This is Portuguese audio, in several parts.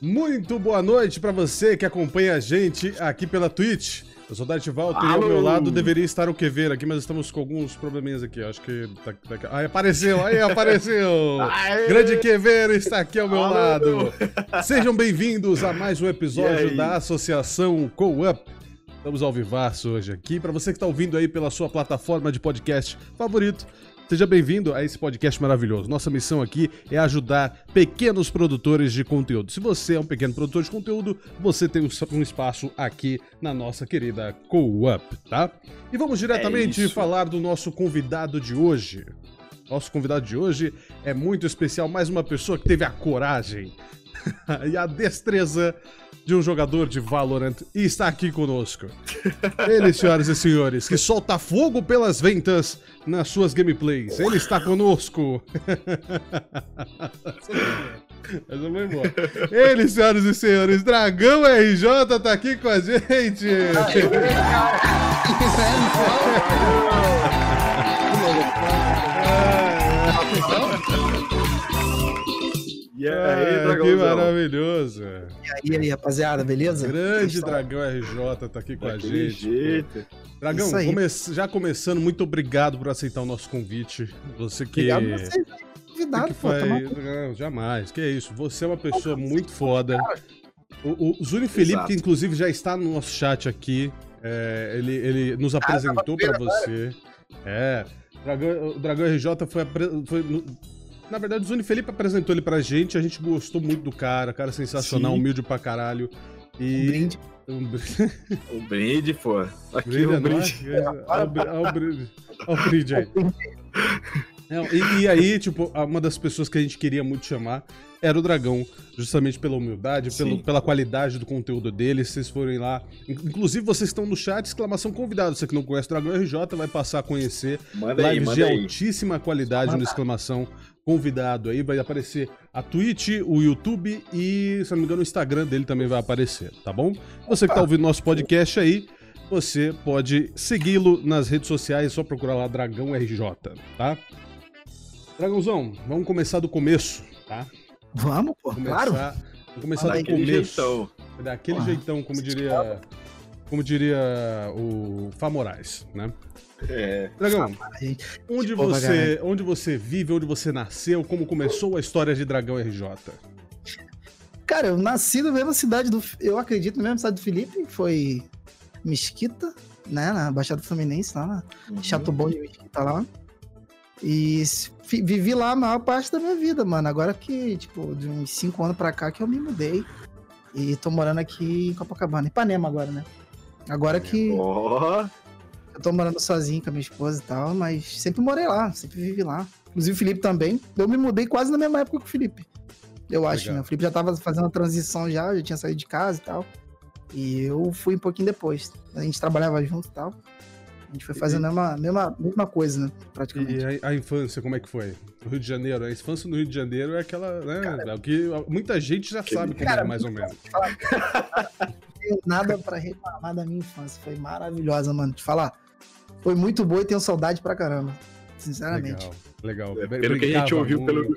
Muito boa noite para você que acompanha a gente aqui pela Twitch. Eu sou o Darth Walter e ao meu lado deveria estar o Quever aqui, mas estamos com alguns probleminhas aqui. Acho que. Tá, tá... Aí apareceu, aí apareceu! Grande Quever está aqui ao meu Alô. lado. Sejam bem-vindos a mais um episódio da Associação Co-Up. Estamos ao vivaço hoje aqui. Para você que está ouvindo aí pela sua plataforma de podcast favorito, Seja bem-vindo a esse podcast maravilhoso. Nossa missão aqui é ajudar pequenos produtores de conteúdo. Se você é um pequeno produtor de conteúdo, você tem um espaço aqui na nossa querida Co-Up, tá? E vamos diretamente é falar do nosso convidado de hoje. Nosso convidado de hoje é muito especial, mais uma pessoa que teve a coragem e a destreza de um jogador de Valorant e está aqui conosco. Ele, senhoras e senhores, que solta fogo pelas ventas nas suas gameplays. Ele está conosco. Essa foi boa. Ele, senhoras e senhores, Dragão RJ tá aqui com a gente. E aí, ah, Que maravilhoso. E aí, rapaziada, beleza? Grande Dragão RJ tá aqui com Daquele a gente. Jeito. Dragão, come... já começando, muito obrigado por aceitar o nosso convite. Você que. Obrigado você. Convidado, que pô, tá Não, jamais. Que é isso. Você é uma pessoa muito foda. O, o Zuni Felipe, Exato. que inclusive já está no nosso chat aqui, é, ele, ele nos ah, apresentou ah, para você. É. Dragão, o Dragão RJ foi, foi na verdade, o Zuni Felipe apresentou ele pra gente, a gente gostou muito do cara, cara sensacional, Sim. humilde pra caralho. E... Um brinde. Um brinde. o brinde, pô. Aqui brinde, o brinde. Olha o brinde. Olha o brinde aí. Não, e, e, aí, tipo, uma das pessoas que a gente queria muito chamar era o Dragão, justamente pela humildade, pelo, pela qualidade do conteúdo dele. Se vocês forem lá. Inclusive, vocês estão no chat, exclamação convidado. Você que não conhece o Dragão RJ vai passar a conhecer. Manda lives aí, de aí. altíssima qualidade no exclamação convidado aí. Vai aparecer a Twitch, o YouTube e, se não me engano, o Instagram dele também vai aparecer, tá bom? Você que tá ouvindo nosso podcast aí você pode segui-lo nas redes sociais, só procurar lá Dragão RJ, tá? Dragãozão, vamos começar do começo, tá? Vamos, pô, começar, claro. Vamos começar do começo. Jeitão. Daquele ah, jeitão, como diria, como diria o Fá Moraes, né? É. Dragão, onde você, onde você vive, onde você nasceu, como começou a história de Dragão RJ? Cara, eu nasci na mesma cidade do. Eu acredito na mesma cidade do Felipe, foi Mesquita, né? Na Baixada Fluminense, lá na uhum. Chato Bom de Mesquita lá. E vivi lá a maior parte da minha vida, mano. Agora que, tipo, de uns 5 anos pra cá que eu me mudei. E tô morando aqui em Copacabana, Ipanema agora, né? Agora que. Oh. Eu tô morando sozinho com a minha esposa e tal, mas sempre morei lá, sempre vivi lá. Inclusive o Felipe também. Eu me mudei quase na mesma época que o Felipe. Eu acho, Legal. né? O Felipe já tava fazendo a transição já, já tinha saído de casa e tal. E eu fui um pouquinho depois. A gente trabalhava junto e tal. A gente foi fazendo a mesma, mesma, mesma coisa, né? Praticamente. E a, a, infância, como é que foi? No Rio de Janeiro. A infância no Rio de Janeiro é aquela, né? Cara, é o que muita gente já sabe como cara, é, mais ou menos. Não tenho nada pra reclamar da minha infância. Foi maravilhosa, mano. Te falar. Foi muito boa e tenho saudade pra caramba. Sinceramente. Legal, legal. É, pelo que a gente ouviu pelo,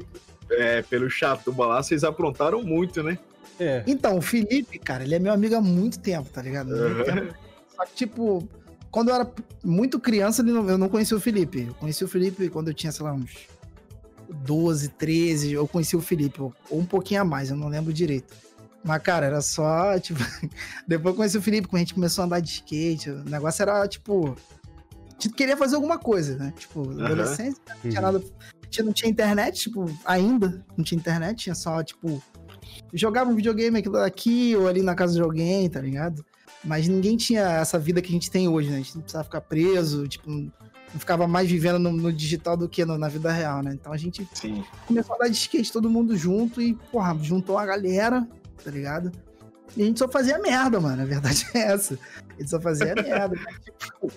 é, pelo Chatuba lá, vocês aprontaram muito, né? É. Então, o Felipe, cara, ele é meu amigo há muito tempo, tá ligado? Uhum. tempo. Só que, tipo, quando eu era muito criança, eu não conhecia o Felipe. Eu conheci o Felipe quando eu tinha, sei lá, uns 12, 13. Eu conheci o Felipe, ou um pouquinho a mais, eu não lembro direito. Mas, cara, era só, tipo. Depois eu conheci o Felipe, quando a gente começou a andar de skate. O negócio era, tipo. A gente queria fazer alguma coisa, né? Tipo, uhum. adolescência, não tinha nada. Não tinha internet, tipo, ainda não tinha internet, tinha só, tipo, jogava um videogame aqui ou ali na casa de alguém, tá ligado? Mas ninguém tinha essa vida que a gente tem hoje, né? A gente não precisava ficar preso, tipo, não ficava mais vivendo no, no digital do que no, na vida real, né? Então a gente Sim. começou a dar de skate todo mundo junto e, porra, juntou a galera, tá ligado? E a gente só fazia merda, mano. A verdade é essa. A gente só fazia merda. Né? Tipo,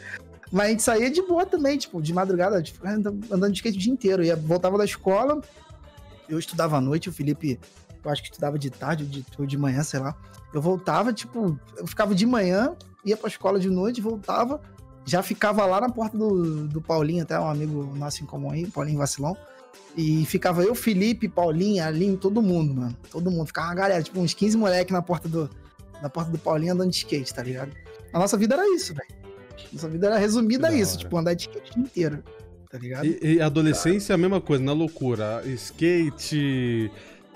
mas a gente saía de boa também, tipo, de madrugada, tipo, andando de skate o dia inteiro. Ia, voltava da escola, eu estudava à noite, o Felipe eu acho que estudava de tarde ou de, ou de manhã, sei lá. Eu voltava, tipo, eu ficava de manhã, ia pra escola de noite, voltava, já ficava lá na porta do, do Paulinho, até um amigo nosso em comum aí, Paulinho Vacilão. E ficava eu, Felipe, Paulinha, Aline, todo mundo, mano. Todo mundo. Ficava uma galera, tipo, uns 15 moleques na porta do, na porta do Paulinho andando de skate, tá ligado? A nossa vida era isso, velho. Nossa vida era resumida a isso, tipo, andar de skate o dia inteiro. Tá ligado? E, e adolescência é a mesma coisa, na loucura. Skate,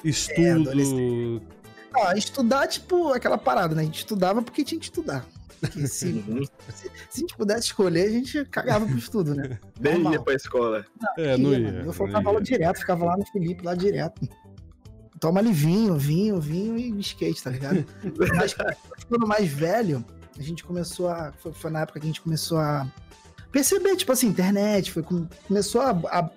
estudo. É, ah, estudar, tipo, aquela parada, né? A gente estudava porque tinha que estudar. Porque se, uhum. se, se, a gente pudesse escolher, a gente cagava pro estudo, né? Nem ia pra escola. Não, é, não ia. Eu ficava lá direto, ficava lá no Felipe, lá direto. Toma ali vinho, vinho, vinho e skate, tá ligado? Mas quando mais velho, a gente começou a. Foi, foi, na época que a gente começou a perceber, tipo assim, internet, foi, começou a, a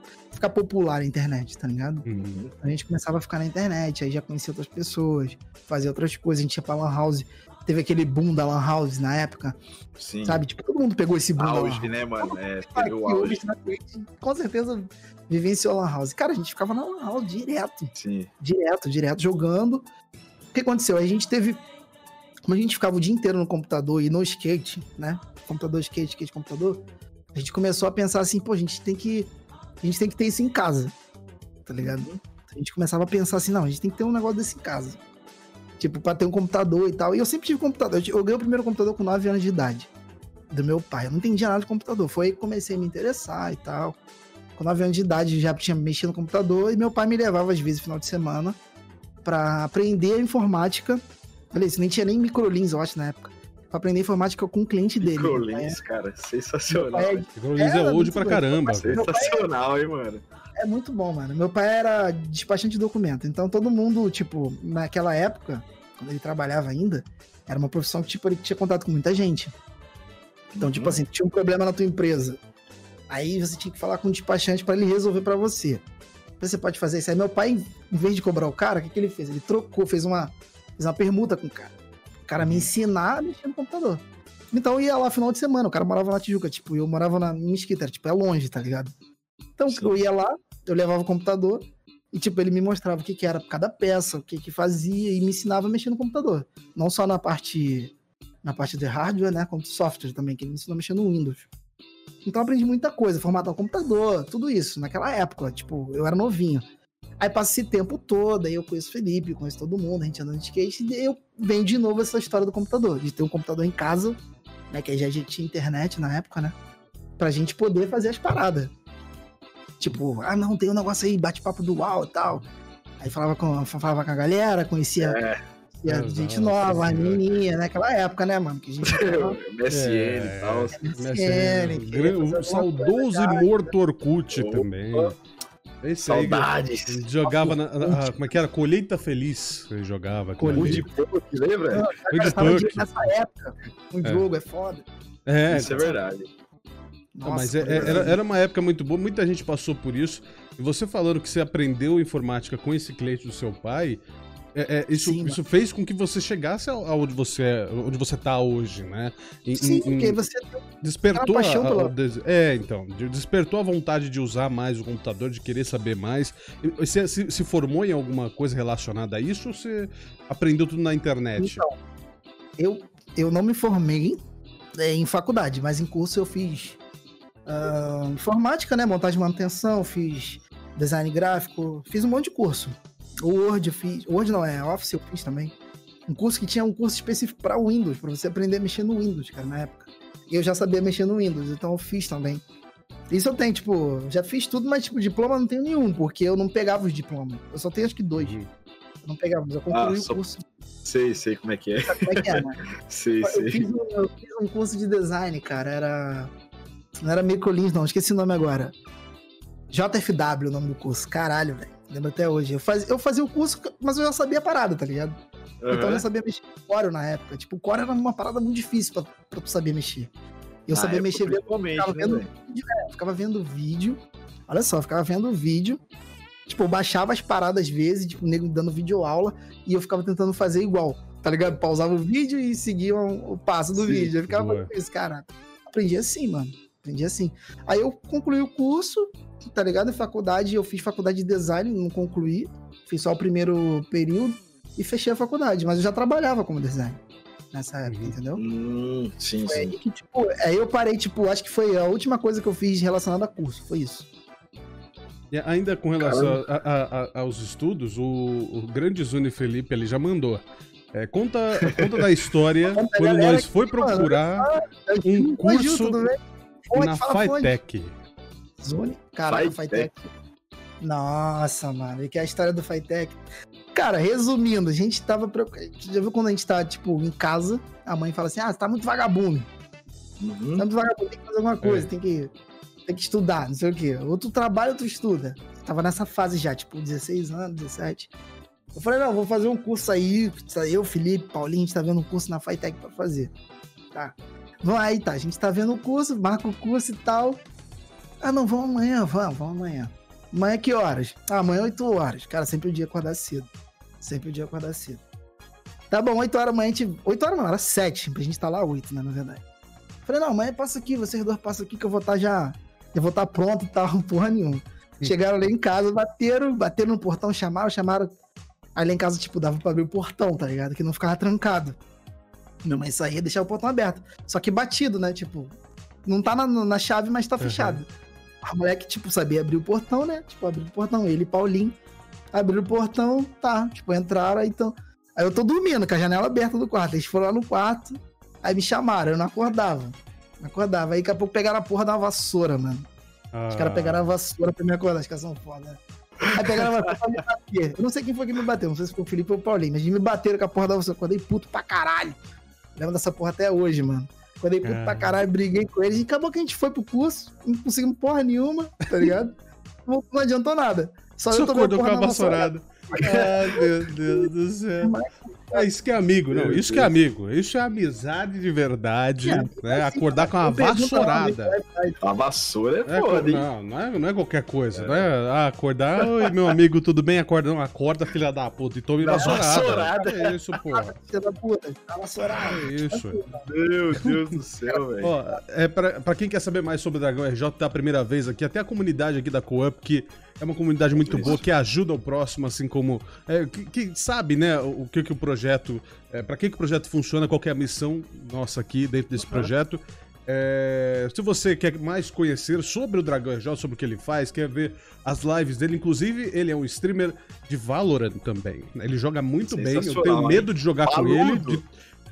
ficar popular a internet, tá ligado? Uhum. A gente começava a ficar na internet, aí já conhecia outras pessoas, fazia outras coisas, a gente ia pra Lan House teve aquele boom da Lan House na época. Sim. Sabe? Tipo, todo mundo pegou esse boom auge, né, mano? É, teve o auge. Hoje, com certeza vivenciou a Lan House. Cara, a gente ficava na Lan House direto. Sim. Direto, direto, jogando. O que aconteceu? A gente teve. Como a gente ficava o dia inteiro no computador e no skate, né? Computador, skate, skate, computador. A gente começou a pensar assim, pô, a gente tem que. A gente tem que ter isso em casa. Tá ligado? A gente começava a pensar assim, não, a gente tem que ter um negócio desse em casa. Tipo, pra ter um computador e tal. E eu sempre tive computador. Eu ganhei o primeiro computador com 9 anos de idade. Do meu pai. Eu não entendia nada de computador. Foi aí que comecei a me interessar e tal. Com 9 anos de idade já tinha mexido no computador. E meu pai me levava às vezes no final de semana para aprender informática. Olha isso, nem tinha nem microlins, eu acho, na época. Pra aprender informática com o cliente dele. Microlins, é... cara, sensacional. É... Microlins é, é old pra caramba. Sensacional, hein, mano. É muito bom, mano. Meu pai era despachante de documento. Então todo mundo, tipo, naquela época, quando ele trabalhava ainda, era uma profissão que, tipo, ele tinha contato com muita gente. Então, tipo uhum. tipo assim, tinha um problema na tua empresa. Aí você tinha que falar com o despachante para ele resolver para você. Você pode fazer isso. Aí meu pai, em vez de cobrar o cara, o que, que ele fez? Ele trocou, fez uma, fez uma permuta com o cara. O cara me uhum. ensinar a mexer no computador. Então eu ia lá final de semana, o cara morava na Tijuca, tipo, eu morava na Mesquita, tipo, é longe, tá ligado? Então Sim. eu ia lá, eu levava o computador, e, tipo, ele me mostrava o que, que era cada peça, o que, que fazia, e me ensinava a mexer no computador. Não só na parte na parte de hardware, né? Como software também, que ele me ensinou a mexer no Windows. Então eu aprendi muita coisa, formatar o computador, tudo isso, naquela época. Tipo, eu era novinho. Aí passa esse tempo todo, aí eu conheço o Felipe, conheço todo mundo, a gente anda de skate, e eu venho de novo essa história do computador, de ter um computador em casa, né? Que aí já tinha internet na época, né? Pra gente poder fazer as paradas. Tipo, ah, não, tem um negócio aí, bate-papo do UAU e tal. Aí falava com, falava com a galera, conhecia, é. conhecia gente nova, as menininhas, né? Aquela época, né, mano? Que a gente MSN e tal. MSN. O saudoso e morto Orkut Opa. também. Esse Saudades. Aí, jogava na, na, Como é que era? Colheita Feliz. Ele jogava. Colheita de Puck, lembra? Colheita de Nessa época, um é. jogo é foda. É, Isso é verdade. Nossa, mas é, é, era, era uma época muito boa, muita gente passou por isso. E você falando que você aprendeu informática com esse cliente do seu pai, é, é, isso, Sim, isso fez com que você chegasse aonde você, onde você tá hoje, né? Em, Sim, em, porque você despertou a, a, pela... É, então, despertou a vontade de usar mais o computador, de querer saber mais. Você se, se formou em alguma coisa relacionada a isso ou você aprendeu tudo na internet? Então, eu, eu não me formei é, em faculdade, mas em curso eu fiz uh, informática, né? Montagem e manutenção, fiz design gráfico, fiz um monte de curso. O Word eu fiz. Word não, é Office eu fiz também. Um curso que tinha um curso específico para Windows, para você aprender a mexer no Windows, cara, na época. E eu já sabia mexer no Windows, então eu fiz também. Isso eu tenho, tipo, já fiz tudo, mas, tipo, diploma não tenho nenhum, porque eu não pegava os diplomas. Eu só tenho acho que dois. Uhum. Eu não pegava, mas eu concluí ah, o curso. Sei, sei como é que é. Sabe como é que é, né? sei, eu sei. Fiz um, eu fiz um curso de design, cara, era não era Microlins, não. Esqueci o nome agora. JFW, o nome do curso. Caralho, velho. Lembro até hoje. Eu fazia, eu fazia o curso, mas eu já sabia a parada, tá ligado? Uhum. Então eu já sabia mexer com Core na época. Tipo, o Core era uma parada muito difícil pra, pra tu saber mexer. Eu ah, sabia mexer vendo, ficava né, vendo vídeo, é, ficava vendo vídeo. Olha só, ficava vendo vídeo. Tipo, eu baixava as paradas às vezes, tipo, o nego dando vídeo aula, e eu ficava tentando fazer igual, tá ligado? Pausava o vídeo e seguia o passo do Sim, vídeo. Eu ficava fazendo isso, cara. Aprendi assim, mano. Aprendi assim. Aí eu concluí o curso, tá ligado? Em faculdade, eu fiz faculdade de design, não concluí. Fiz só o primeiro período e fechei a faculdade. Mas eu já trabalhava como design nessa época, uhum. entendeu? Hum, sim, foi sim. Aí, que, tipo, aí eu parei, tipo, acho que foi a última coisa que eu fiz relacionada a curso, foi isso. E ainda com relação a, a, a, aos estudos, o, o grande Zuni Felipe ele já mandou. É, conta, conta da história quando nós foi procurar um curso na Fitec. Zuni? Cara, Fitec. Nossa, mano, e que é a história do Fitec. Cara, resumindo, a gente tava. Já viu quando a gente tá, tipo, em casa, a mãe fala assim: ah, você tá muito vagabundo. Uhum. Tá muito vagabundo, tem que fazer alguma coisa, é. tem que tem que estudar, não sei o quê. Outro trabalho, outro estuda. Tava nessa fase já, tipo, 16 anos, 17. Eu falei, não, vou fazer um curso aí. Eu, Felipe, Paulinho, a gente tá vendo um curso na Fitec pra fazer. Tá. Aí, tá. A gente tá vendo o curso, marca o curso e tal. Ah, não, vamos amanhã, vamos, vamos amanhã. Amanhã que horas? Ah, amanhã 8 horas. Cara, sempre o dia acordar cedo. Sempre o dia acordar cedo. Tá bom, 8 horas amanhã a gente. 8 horas não, era 7, pra gente tá lá 8, né, na verdade. Falei, não, amanhã passa aqui, vocês dois passam aqui que eu vou estar tá já eu vou estar pronto e tal, porra nenhuma. Chegaram lá em casa, bateram, bateram no portão, chamaram, chamaram. Aí lá em casa, tipo, dava pra abrir o portão, tá ligado? Que não ficava trancado. Minha mãe saía e deixava o portão aberto. Só que batido, né? Tipo, não tá na, na chave, mas tá uhum. fechado. A moleque, tipo, sabia abrir o portão, né? Tipo, abriu o portão. Ele e Paulinho abriram o portão, tá. Tipo, entraram, então. Aí eu tô dormindo com a janela aberta do quarto. Eles foram lá no quarto, aí me chamaram, eu não acordava. Acordava. Aí daqui a pouco pegaram a porra da vassoura, mano. Ah. Os caras pegaram a vassoura pra me acordar, os caras são foda. Aí pegaram a vassoura pra me bater. Eu não sei quem foi que me bateu, não sei se foi o Felipe ou o Paulinho, mas me bateram com a porra da vassoura. Acordei puto pra caralho. Lembro dessa porra até hoje, mano. Acordei puto é. pra caralho, briguei com eles. E acabou que a gente foi pro curso, não conseguimimos porra nenhuma, tá ligado? não, não adiantou nada. Só, Só eu tomei acordou com a vassourada. Ah, meu Deus do céu. É isso que é amigo, não. Isso que é amigo. Isso é amizade de verdade. É, né? Assim, Acordar com uma vassourada. A vassoura é, é foda, hein? Não, não é, não é qualquer coisa. É. Não é ah, acordar, oi, meu amigo, tudo bem? Acorda, não, acorda, filha da puta, e tome vassourada. Vassourada. É isso, porra. Filha da puta, tá vassourada. É isso. Meu Deus do céu, velho. É, pra, pra quem quer saber mais sobre o Dragão RJ, tá a primeira vez aqui, até a comunidade aqui da Coop, que é uma comunidade muito boa, que ajuda o próximo, assim como. É, que, que, sabe, né, o, o que, que o projeto. É, para que, que o projeto funciona, qual é a missão nossa aqui dentro desse uhum. projeto. É, se você quer mais conhecer sobre o Dragão RJ, sobre o que ele faz, quer ver as lives dele, inclusive ele é um streamer de Valorant também. Ele joga muito bem, eu tenho medo de jogar com ele, de,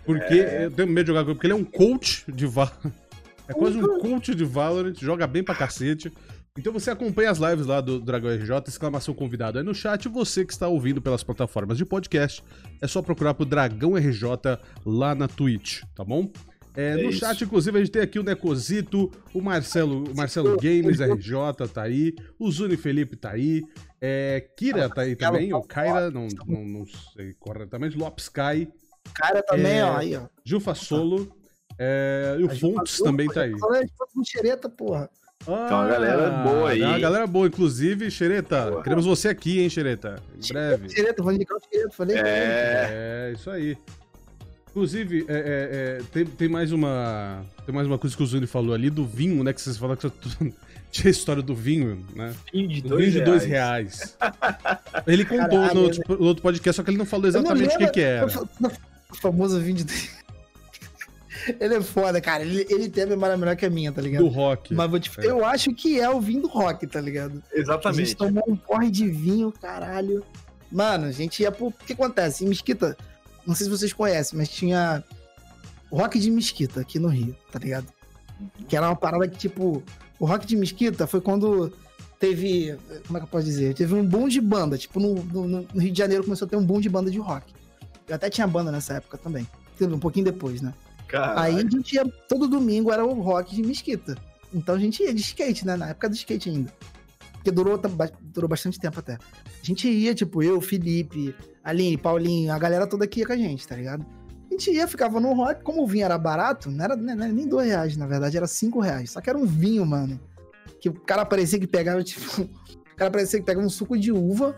porque é... eu tenho medo de jogar com ele, porque ele é um coach de Valorant. É quase um coach de Valorant, joga bem pra cacete. Então você acompanha as lives lá do Dragão RJ, exclamação convidado aí no chat. Você que está ouvindo pelas plataformas de podcast, é só procurar pro Dragão RJ lá na Twitch, tá bom? É, é no isso. chat, inclusive, a gente tem aqui o Necozito, o Marcelo, o Marcelo Games RJ tá aí, o Zuni Felipe tá aí, é, Kira tá aí também, o Kaira, não, não, não sei corretamente, Lopes Kai. Kaira também, é, ó, aí, ó. Jufa Solo, é, e o Fontes também tá aí. Xereta, porra. Ah, então a galera boa aí. A galera boa, inclusive, Xereta. Boa. Queremos você aqui, hein, Xereta? Em breve. Xereta, vou indicar o Xereta, falei. É, é isso aí. Inclusive, é, é, é, tem, tem, mais uma. Tem mais uma coisa que o Zuni falou ali do vinho, né? Que vocês falaram que tinha a história do vinho, né? Vinho de dois, vinho de dois reais. reais. ele contou Caralho, no, outro, no, outro, podcast, só que ele não falou exatamente o que, que era. O famoso vinho de dois ele é foda, cara. Ele, ele tem a memória melhor que a minha, tá ligado? Do rock. Mas vou te... é. eu acho que é o vinho do rock, tá ligado? Exatamente. A gente tomou um porre de vinho, caralho. Mano, a gente ia pro. O que acontece? Em Mesquita, não sei se vocês conhecem, mas tinha rock de Mesquita aqui no Rio, tá ligado? Que era uma parada que, tipo, o rock de Mesquita foi quando teve. Como é que eu posso dizer? Teve um boom de banda. Tipo, no, no, no Rio de Janeiro começou a ter um boom de banda de rock. Eu até tinha banda nessa época também. Um pouquinho depois, né? Caraca. Aí a gente ia, todo domingo era o rock de Mesquita. Então a gente ia de skate, né? Na época do skate ainda. Porque durou, durou bastante tempo até. A gente ia, tipo, eu, Felipe, Aline, Paulinho, a galera toda aqui ia com a gente, tá ligado? A gente ia, ficava no rock, como o vinho era barato, não era, não era nem dois reais, na verdade, era cinco reais. Só que era um vinho, mano. Que o cara parecia que pegava, tipo. O cara parecia que pegava um suco de uva,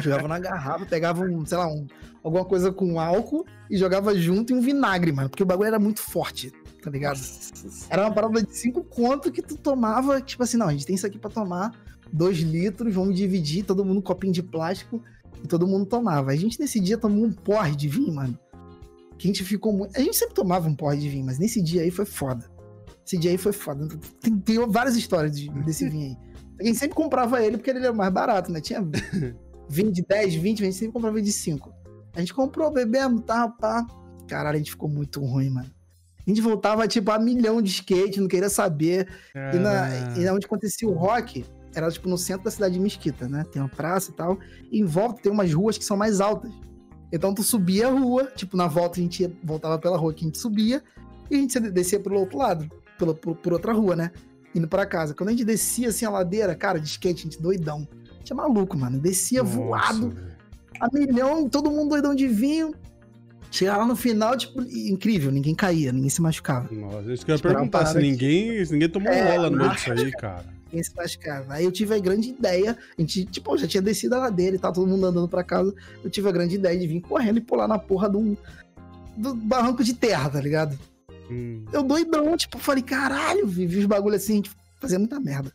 jogava na garrafa, pegava um, sei lá, um, alguma coisa com álcool e jogava junto em um vinagre, mano. Porque o bagulho era muito forte, tá ligado? Era uma parada de cinco contos que tu tomava, tipo assim, não, a gente tem isso aqui pra tomar, dois litros, vamos dividir, todo mundo um copinho de plástico e todo mundo tomava. A gente nesse dia tomou um porre de vinho, mano. Que a gente ficou muito. A gente sempre tomava um porre de vinho, mas nesse dia aí foi foda. Esse dia aí foi foda. Tem, tem várias histórias desse vinho aí. A gente sempre comprava ele porque ele era mais barato, né? Tinha 20, 10, 20, a gente sempre comprava de 5. A gente comprou, bebemos, tá, pá. Caralho, a gente ficou muito ruim, mano. A gente voltava, tipo, a milhão de skate, não queria saber. E, na, e onde acontecia o rock, era, tipo, no centro da cidade de Mesquita, né? Tem uma praça e tal. E em volta tem umas ruas que são mais altas. Então tu subia a rua, tipo, na volta a gente ia, voltava pela rua que a gente subia, e a gente descia pelo outro lado, pela, por, por outra rua, né? Indo para casa. Quando a gente descia assim a ladeira, cara, de skate, a gente doidão. A gente é maluco, mano. Descia Nossa, voado, véio. a milhão, todo mundo doidão de vinho. Chegava lá no final, tipo, incrível, ninguém caía, ninguém se machucava. Nossa, isso que eu ia perguntar, se ninguém, se ninguém tomou é, rola no meio disso aí, cara. Ninguém se machucava. Aí eu tive a grande ideia, a gente, tipo, já tinha descido a ladeira e tal, todo mundo andando pra casa. Eu tive a grande ideia de vir correndo e pular na porra de um, do barranco de terra, tá ligado? Hum. Eu doidão, tipo, falei, caralho, vi os bagulho assim, tipo, fazia muita merda.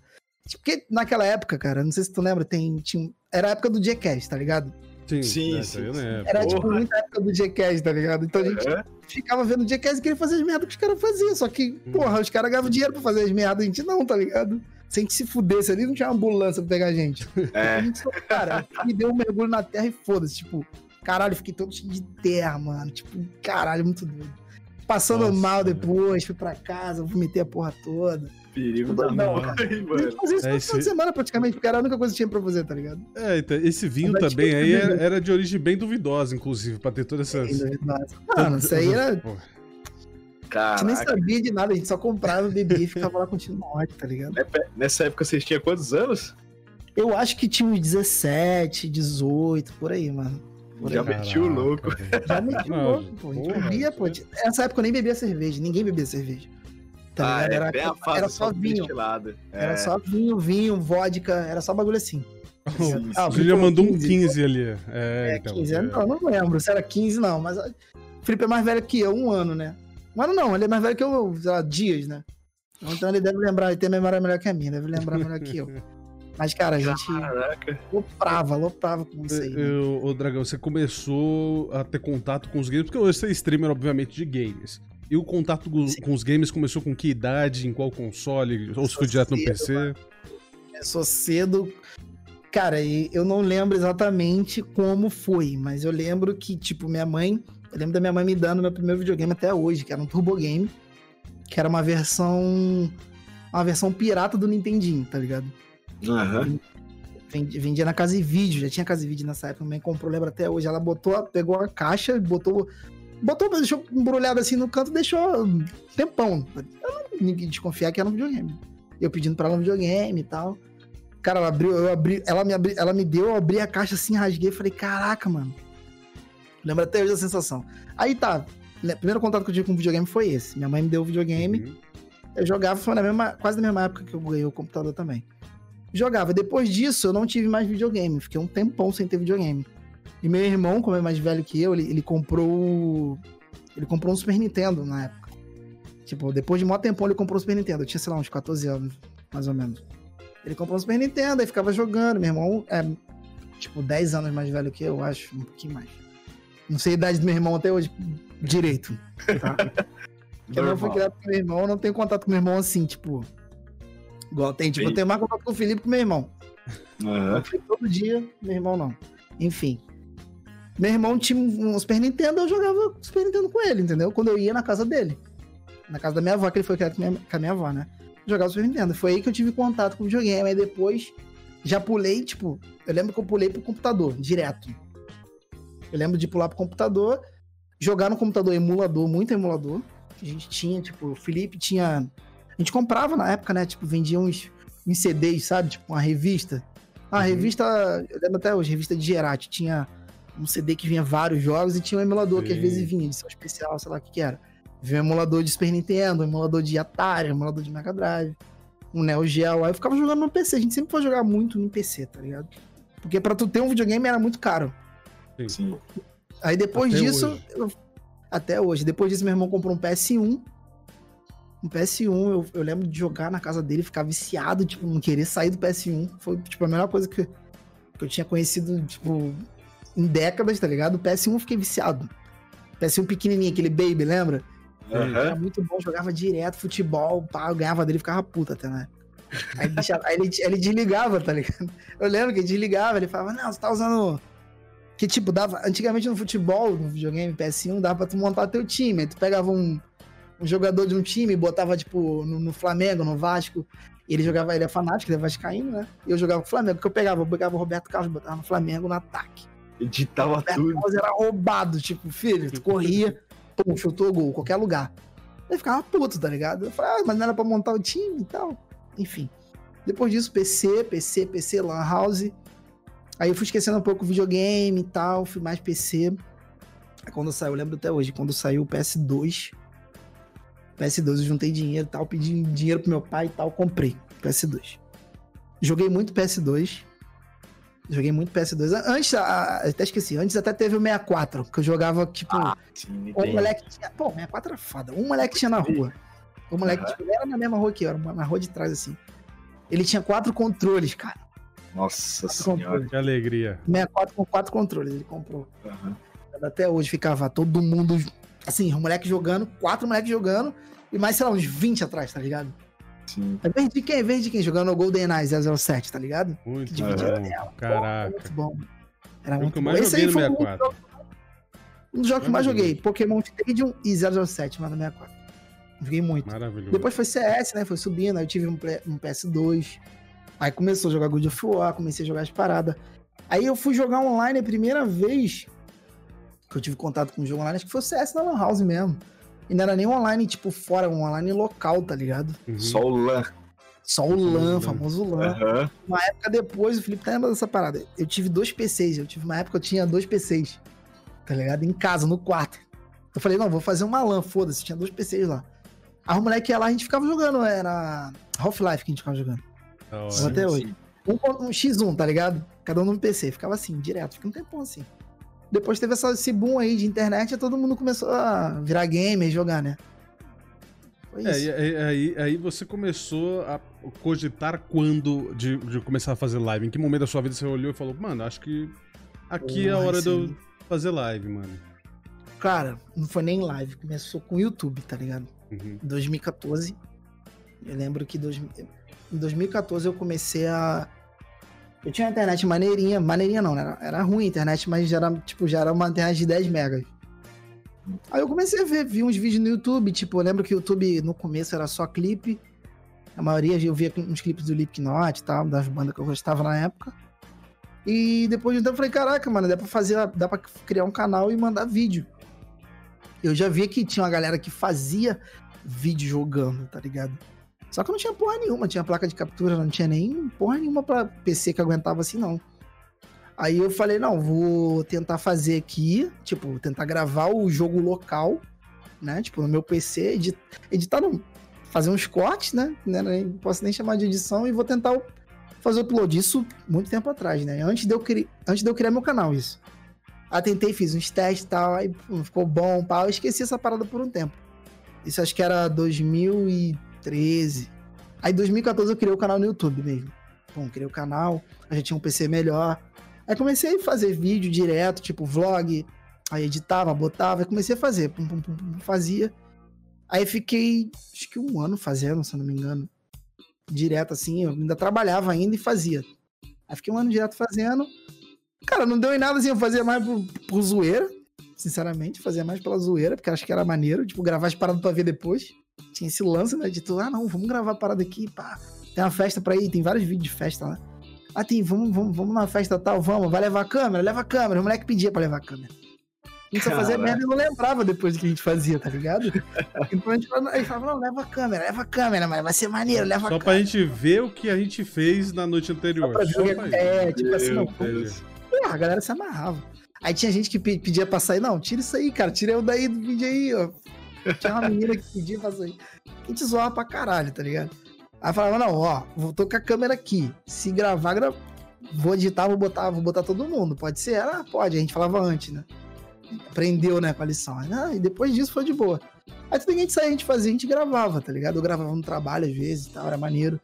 Tipo, porque naquela época, cara, não sei se tu lembra, tem, tinha, era a época do Jackass, tá ligado? Sim, sim. sim. Era Porra. tipo muita época do Jackass, tá ligado? Então a gente é. ficava vendo o Jackass e queria fazer as merdas que os caras faziam. Só que, hum. porra, os caras ganhavam dinheiro pra fazer as merdas, a gente não, tá ligado? Se a gente se fudesse ali, não tinha uma ambulância pra pegar a gente. É. A gente só, cara, me deu um mergulho na terra e foda-se. Tipo, caralho, fiquei todo cheio de terra, mano. Tipo, caralho, muito doido. Passando Nossa, mal depois, fui pra casa, vomitei a porra toda. Perigo da não, cara. mano. Fazia isso é, esse... semana praticamente, porque era a única coisa que tinha pra fazer, tá ligado? É, então, esse vinho Mas também aí era, era, de origem bem duvidosa, inclusive, pra ter todas essas. Mano, isso aí era. Caraca. A gente nem sabia de nada, a gente só comprava, bebia e ficava lá contigo morte, tá ligado? Nessa época vocês tinham quantos anos? Eu acho que tinha uns 17, 18, por aí, mano. Por já meti o louco. Já meti o louco, pô. A gente bebia, pô. Nessa época eu nem bebia cerveja, ninguém bebia cerveja. Tá ah, é era, era só vinho. É. Era só vinho, vinho, vodka, era só bagulho assim. ah, Você já mandou 15, um 15 ali. É, é então, 15 é. Não, não lembro se era 15, não, mas o Felipe é mais velho que eu, um ano, né? Um ano não, ele é mais velho que eu, sei lá, dias, né? Então ele deve lembrar, ele tem memória melhor que a minha, deve lembrar melhor que eu. Mas, cara, a gente Caraca. loprava, loprava com isso aí. Né? Ô, Dragão, você começou a ter contato com os games, porque você é streamer, obviamente, de games. E o contato com, com os games começou com que idade, em qual console? Ou se foi direto no PC? Mano. Começou cedo. Cara, eu não lembro exatamente como foi, mas eu lembro que, tipo, minha mãe. Eu lembro da minha mãe me dando meu primeiro videogame até hoje, que era um Turbo Game, que era uma versão. Uma versão pirata do Nintendinho, tá ligado? Uhum. Vendia na casa e vídeo, já tinha casa e vídeo nessa época, minha mãe comprou, lembra até hoje. Ela botou, pegou a caixa, botou botou, deixou embrulhado assim no canto, deixou um tempão. Eu não ninguém desconfiar que era um videogame. Eu pedindo pra ela um videogame e tal. Cara, ela abriu, eu abri, ela me, abri, ela me deu, eu abri a caixa assim, rasguei, falei, caraca, mano. Lembra até hoje a sensação. Aí tá, o primeiro contato que eu tive com o videogame foi esse. Minha mãe me deu o videogame. Uhum. Eu jogava, foi na mesma, quase na mesma época que eu ganhei o computador também. Jogava. Depois disso, eu não tive mais videogame. Fiquei um tempão sem ter videogame. E meu irmão, como é mais velho que eu, ele, ele comprou. Ele comprou um Super Nintendo na época. Tipo, depois de mó tempão ele comprou um Super Nintendo. Eu tinha, sei lá, uns 14 anos, mais ou menos. Ele comprou um Super Nintendo, aí ficava jogando. Meu irmão é, tipo, 10 anos mais velho que eu, acho, um pouquinho mais. Não sei a idade do meu irmão até hoje direito. Tá? Porque eu não fui criado com meu irmão, não tenho contato com meu irmão assim, tipo. Igual tem, tipo, Sim. eu tenho mais contato com o Felipe que com meu irmão. Uhum. todo dia, meu irmão não. Enfim. Meu irmão tinha um Super Nintendo, eu jogava Super Nintendo com ele, entendeu? Quando eu ia na casa dele. Na casa da minha avó, que ele foi criado com, minha, com a minha avó, né? Jogava Super Nintendo. Foi aí que eu tive contato com o videogame. Aí depois já pulei, tipo, eu lembro que eu pulei pro computador, direto. Eu lembro de pular pro computador, jogar no computador emulador, muito emulador. A gente tinha, tipo, o Felipe tinha. A gente comprava na época, né? Tipo, vendia uns, uns CDs, sabe? Tipo, uma revista. A uhum. revista, eu lembro até hoje, revista de Gerati, tinha um CD que vinha vários jogos e tinha um emulador Sim. que às vezes vinha, edição especial, sei lá o que, que era. Vinha um emulador de Super Nintendo, um emulador de Atari, um emulador de Mega Drive, um Neo Geo. Aí eu ficava jogando no PC. A gente sempre foi jogar muito no PC, tá ligado? Porque pra tu ter um videogame era muito caro. Sim. Aí depois até disso. Hoje. Eu, até hoje. Depois disso, meu irmão comprou um PS1. Um PS1, eu, eu lembro de jogar na casa dele, ficar viciado, tipo, não querer sair do PS1. Foi, tipo, a melhor coisa que, que eu tinha conhecido, tipo, em décadas, tá ligado? O PS1 eu fiquei viciado. PS1 pequenininho, aquele Baby, lembra? Uhum. Era muito bom, jogava direto futebol, pá, eu ganhava dele e ficava puta até, né? Aí, deixava, aí ele, ele, desligava, tá ligado? Eu lembro que ele desligava, ele falava, não, você tá usando. Que tipo, dava. Antigamente no futebol, no videogame PS1, dava pra tu montar teu time. Aí tu pegava um, um jogador de um time, botava, tipo, no, no Flamengo, no Vasco. E ele jogava, ele é fanático, ele é vascaíno, né? E eu jogava com o Flamengo, que eu pegava, eu pegava o Roberto Carlos, botava no Flamengo no ataque. Editava tudo. Era roubado, tipo, filho, tu corria, pum, chutou gol, qualquer lugar. Ele ficava puto, tá ligado? Eu falei, ah, mas não era pra montar o time e tal. Enfim. Depois disso, PC, PC, PC, Lan House. Aí eu fui esquecendo um pouco o videogame e tal, fui mais PC. Aí quando saiu, eu lembro até hoje, quando saiu o PS2. PS2 eu juntei dinheiro e tal, pedi dinheiro pro meu pai e tal, comprei PS2. Joguei muito PS2. Joguei muito PS2. Antes, até esqueci, antes até teve o 64, que eu jogava, tipo, ah, sim, um moleque tinha. Pô, 64 era foda. Um moleque tinha na rua. O moleque uhum. tipo, era na mesma rua que eu, era na rua de trás, assim. Ele tinha quatro controles, cara. Nossa quatro senhora. Controles. Que alegria. 64 com quatro controles, ele comprou. Uhum. Até hoje ficava todo mundo, assim, o moleque jogando, quatro moleques jogando, e mais, sei lá, uns 20 atrás, tá ligado? Sim. É verde de quem? Verde de quem? Jogando o GoldenEye 007, tá ligado? Muito bom. Caraca. Muito bom. Era muito que eu mais bom. joguei no 64. Um dos jogos que mais joguei. Pokémon Stadium e 007, mas no 64. Joguei muito. Maravilhoso. Depois foi CS, né? Foi subindo. Aí eu tive um, um PS2. Aí começou a jogar God of War, comecei a jogar as paradas. Aí eu fui jogar online a primeira vez que eu tive contato com o jogo online, acho que foi o CS na Lan House mesmo. E não era nem online, tipo, fora, um online local, tá ligado? Uhum. Só o LAN. Só o LAN, famoso LAN. Uhum. Uma época depois, o Felipe tá lembrando dessa parada. Eu tive dois PCs, eu tive uma época que eu tinha dois PCs, tá ligado? Em casa, no quarto. Eu falei, não, vou fazer uma LAN, foda-se, tinha dois PCs lá. Aí o moleque ia lá, a gente ficava jogando, era Half-Life que a gente ficava jogando. Oh, até hoje. Um, um, X1, tá ligado? Cada um no PC. Ficava assim, direto. Fica um tempão assim. Depois teve essa, esse boom aí de internet e todo mundo começou a virar gamer e jogar, né? Foi é, isso. É, aí, aí você começou a cogitar quando de, de, começar a fazer live? Em que momento da sua vida você olhou e falou, mano, acho que aqui é a hora sim. de eu fazer live, mano? Cara, não foi nem live, começou com o YouTube, tá ligado? Uhum. 2014. Eu lembro que dois, em 2014 eu comecei a eu tinha uma internet maneirinha, maneirinha não, né? Era, ruim a internet, mas já era, tipo, já era uma internet de 10 megas. Aí eu comecei a ver, vi uns vídeos no YouTube, tipo, eu lembro que o YouTube no começo era só clipe. A maioria eu via uns clipes do Slipknot e tal, das bandas que eu gostava na época. E depois de tempo eu falei, caraca, mano, dá pra fazer, dá pra criar um canal e mandar vídeo. Eu já via que tinha uma galera que fazia vídeo jogando, tá ligado? Só que não tinha porra nenhuma, tinha placa de captura, não tinha nem porra nenhuma pra PC que aguentava assim, não. Aí eu falei, não, vou tentar fazer aqui, tipo, tentar gravar o jogo local, né? Tipo, no meu PC, edit, editar, não, fazer uns cortes, né? Não posso nem chamar de edição e vou tentar fazer o upload. Isso muito tempo atrás, né? Antes de eu, cri... Antes de eu criar meu canal, isso. Aí tentei, fiz uns testes e tal, aí ficou bom, pau. Eu esqueci essa parada por um tempo. Isso acho que era 2000 e 2013. Aí em 2014 eu criei o canal no YouTube mesmo. Bom, criei o canal, a gente tinha um PC melhor. Aí comecei a fazer vídeo direto, tipo vlog. Aí editava, botava, comecei a fazer, pum, pum, pum, pum, fazia. Aí fiquei, acho que um ano fazendo, se eu não me engano. Direto assim, eu ainda trabalhava ainda e fazia. Aí fiquei um ano direto fazendo. Cara, não deu em nada assim, eu fazia mais por, por zoeira, sinceramente, fazia mais pela zoeira, porque acho que era maneiro, tipo, gravar as paradas pra ver depois tinha esse lance, né? De tu, ah, não, vamos gravar a parada aqui, pá. Tem uma festa pra ir, tem vários vídeos de festa lá. Ah, tem, vamos, vamos, vamos na festa tal, vamos, vai levar a câmera, leva a câmera. O moleque pedia pra levar a câmera. A gente só fazia merda e não lembrava depois do que a gente fazia, tá ligado? Então a gente falava, falava, não, leva a câmera, leva a câmera, mas vai ser maneiro, leva só a câmera. Só pra gente ver o que a gente fez na noite anterior. Só pra ver, é, tipo assim, não, Porra, a galera se amarrava. Aí tinha gente que pedia pra sair, não, tira isso aí, cara, tira eu daí do vídeo aí, ó. Tinha uma menina que pedia pra sair. A gente zoava pra caralho, tá ligado? Aí falava, não, ó, vou tô com a câmera aqui. Se gravar, gra... vou editar, vou botar, vou botar todo mundo. Pode ser? Ah, pode. A gente falava antes, né? Aprendeu, né, com a lição. Ah, e depois disso foi de boa. Aí tudo que a gente saía, a gente fazia, a gente gravava, tá ligado? Eu gravava no trabalho às vezes e tal, era maneiro.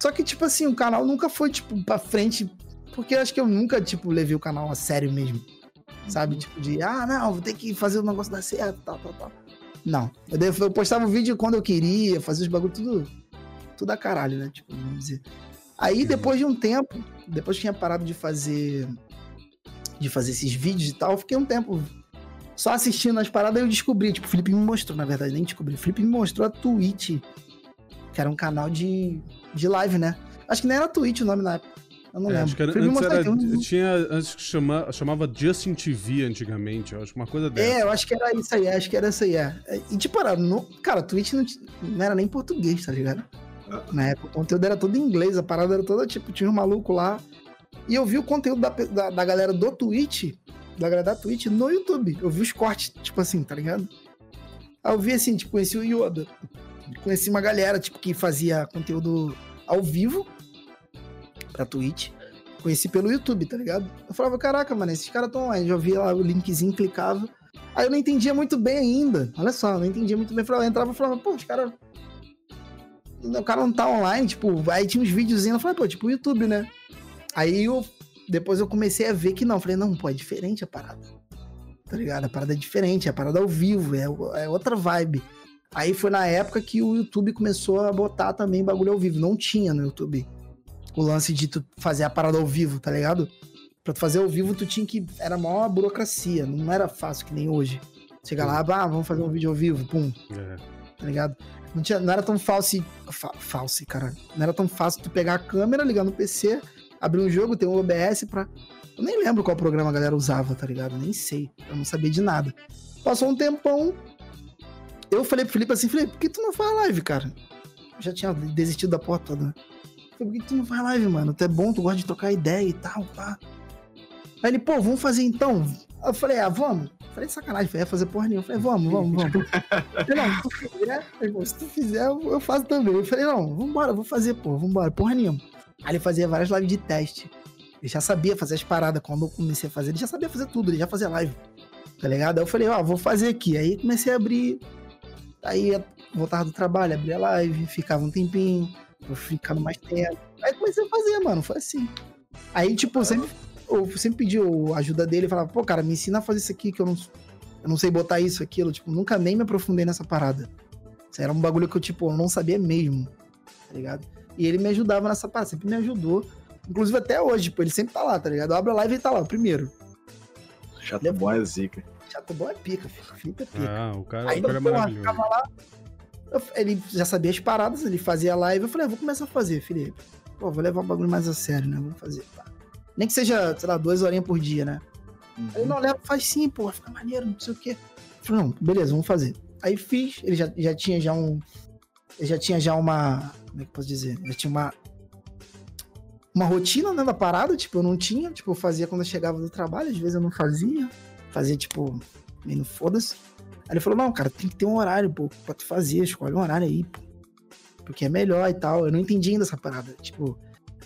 Só que, tipo assim, o canal nunca foi, tipo, pra frente, porque eu acho que eu nunca, tipo, levei o canal a sério mesmo. Sabe? Tipo, de, ah, não, vou ter que fazer o negócio dar certo, tal, tal, tal. Não. Eu, eu postava o vídeo quando eu queria, fazia os bagulho tudo tudo a caralho, né? Tipo, vamos dizer. Aí, depois de um tempo, depois que tinha parado de fazer de fazer esses vídeos e tal, eu fiquei um tempo só assistindo as paradas, eu descobri, tipo, o Felipe me mostrou, na verdade, nem descobri. O Felipe me mostrou a Twitch, que era um canal de, de live, né? Acho que nem era Twitch o nome na época. Eu não é, lembro. Acho que era, antes era, um... tinha, antes que chama, chamava Justin TV antigamente, eu acho uma coisa dessa. É, eu acho que era isso aí, acho que era isso aí, é. E tipo, era, no, cara, Twitch não, não era nem português, tá ligado? Na época o conteúdo era todo em inglês, a parada era toda, tipo, tinha um maluco lá. E eu vi o conteúdo da, da, da galera do Twitch da galera da Twitch no YouTube. Eu vi os cortes, tipo assim, tá ligado? Aí eu vi assim, tipo, conheci o Yoda. Conheci uma galera, tipo, que fazia conteúdo ao vivo pra Twitch. Conheci pelo YouTube, tá ligado? Eu falava, caraca, mano, esses caras estão online. Já via lá o linkzinho, clicava. Aí eu não entendia muito bem ainda. Olha só, eu não entendia muito bem. Eu entrava e falava, pô, os caras. O cara não tá online, tipo, aí tinha uns videozinhos. Eu falei, pô, tipo, YouTube, né? Aí eu depois eu comecei a ver que não. Falei, não, pô, é diferente a parada. Tá ligado? A parada é diferente, a parada ao vivo, é, é outra vibe. Aí foi na época que o YouTube começou a botar também bagulho ao vivo. Não tinha no YouTube o lance de tu fazer a parada ao vivo, tá ligado? Pra tu fazer ao vivo, tu tinha que. Era maior burocracia, não era fácil que nem hoje. Chega lá, ah, vamos fazer um vídeo ao vivo, pum. É. Tá ligado? Não, tinha, não era tão fácil. Fa, falso, cara. Não era tão fácil tu pegar a câmera, ligar no PC, abrir um jogo, tem um OBS pra. Eu nem lembro qual programa a galera usava, tá ligado? Nem sei. Eu não sabia de nada. Passou um tempão. Eu falei pro Felipe assim, Felipe, por que tu não faz live, cara? Eu já tinha desistido da porta toda. Falei, por que tu não faz live, mano? Tu é bom, tu gosta de trocar ideia e tal, pá. Aí ele, pô, vamos fazer então. Eu falei, ah, vamos. Eu falei, sacanagem, foi fazer porra nenhuma. Eu falei, vamos, vamos, vamos. falei, não, se tu fizer, se tu fizer, eu faço também. Eu falei, não, vambora, vou fazer, pô, vambora, porra nenhuma. Aí ele fazia várias lives de teste. Ele já sabia fazer as paradas. Quando eu comecei a fazer, ele já sabia fazer tudo, ele já fazia live. Tá ligado? Aí eu falei, ó, oh, vou fazer aqui. Aí comecei a abrir. Aí voltava do trabalho, abria a live, ficava um tempinho, vou ficando mais tempo. Aí comecei a fazer, mano. Foi assim. Aí, tipo, eu sempre, eu sempre pedi a ajuda dele e falava, pô, cara, me ensina a fazer isso aqui que eu não, eu não sei botar isso, aquilo. Tipo, nunca nem me aprofundei nessa parada. Isso era um bagulho que eu, tipo, eu não sabia mesmo. Tá ligado? E ele me ajudava nessa parte, sempre me ajudou. Inclusive até hoje, tipo, ele sempre tá lá, tá ligado? Eu abro a live e ele tá lá, primeiro. Chato é bom é zica. Chato bom é pica, filho. Felipe é pica. Ah, o cara, Aí, o cara é maravilhoso. Ficava lá, ele já sabia as paradas, ele fazia a live. Eu falei, ah, vou começar a fazer, Felipe. Pô, vou levar o bagulho mais a sério, né? Vamos fazer. Pá. Nem que seja, sei lá, duas horinhas por dia, né? Uhum. Ele não leva, faz sim, pô, fica maneiro, não sei o quê. Eu falei, não, beleza, vamos fazer. Aí fiz, ele já, já tinha já um. Ele já tinha já uma como é que posso dizer? Eu tinha uma uma rotina né, da parada, tipo, eu não tinha, tipo, eu fazia quando eu chegava do trabalho, às vezes eu não fazia, fazia, tipo, meio no foda-se. Aí ele falou, não, cara, tem que ter um horário, pô, pra tu fazer, escolhe um horário aí, pô, porque é melhor e tal. Eu não entendi ainda essa parada, tipo,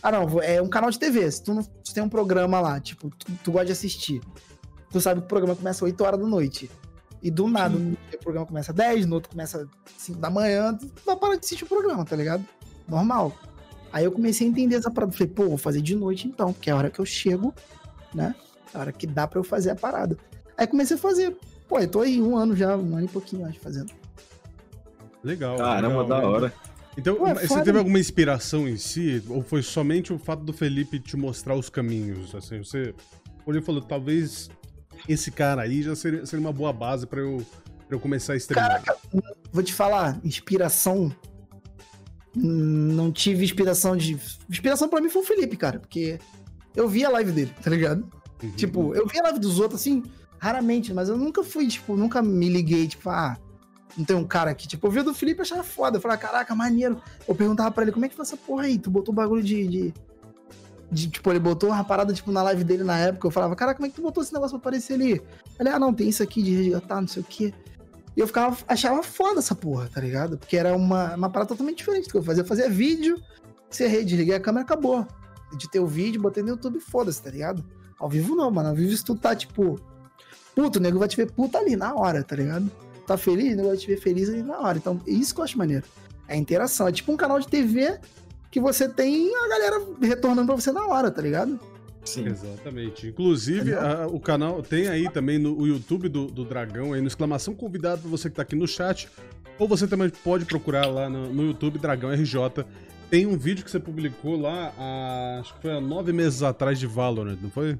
ah, não, é um canal de TV, se tu, não, se tem um programa lá, tipo, tu, tu gosta de assistir, tu sabe que o programa começa às 8 horas da noite, e do nada, o programa começa às 10, no outro começa às 5 da manhã, tu vai parar de assistir o programa, tá ligado? Normal. Aí eu comecei a entender essa parada. Falei, pô, vou fazer de noite então, porque é a hora que eu chego, né? É a hora que dá pra eu fazer a parada. Aí comecei a fazer. Pô, eu tô aí um ano já, um ano e pouquinho, acho, fazendo. Legal. Caramba, legal, da hora. Então, Ué, você teve alguma inspiração em si? Ou foi somente o fato do Felipe te mostrar os caminhos? Assim, você olhou e falou, talvez esse cara aí já seria, seria uma boa base para eu, pra eu começar a streamar. Caraca, vou te falar, inspiração. Não tive inspiração de. Inspiração para mim foi o Felipe, cara, porque eu vi a live dele, tá ligado? Uhum. Tipo, eu vi a live dos outros assim, raramente, mas eu nunca fui, tipo, nunca me liguei, tipo, ah, não tem um cara aqui. Tipo, eu vi o do Felipe achava foda. Eu falava, caraca, maneiro. Eu perguntava pra ele, como é que foi essa porra aí? Tu botou bagulho de, de de, tipo, ele botou uma parada, tipo, na live dele na época. Eu falava, cara, como é que tu botou esse negócio pra aparecer ali? Ele, ah, não, tem isso aqui de resgatar, não sei o quê. E eu ficava, achava foda essa porra, tá ligado? Porque era uma, uma parada totalmente diferente do que eu fazia. Eu fazia vídeo, cerrei, desliguei a câmera, acabou. Editei o vídeo, botei no YouTube, foda-se, tá ligado? Ao vivo não, mano. Ao vivo se tu tá, tipo, puto, o nego vai te ver puta ali na hora, tá ligado? Tá feliz, o nego vai te ver feliz ali na hora. Então, isso que eu acho maneiro. É interação. É tipo um canal de TV que você tem a galera retornando pra você na hora, tá ligado? Sim. Exatamente. Inclusive, a, o canal tem aí também no YouTube do, do Dragão, aí no exclamação convidado pra você que tá aqui no chat. Ou você também pode procurar lá no, no YouTube Dragão RJ. Tem um vídeo que você publicou lá, há, acho que foi há nove meses atrás de Valorant, não foi?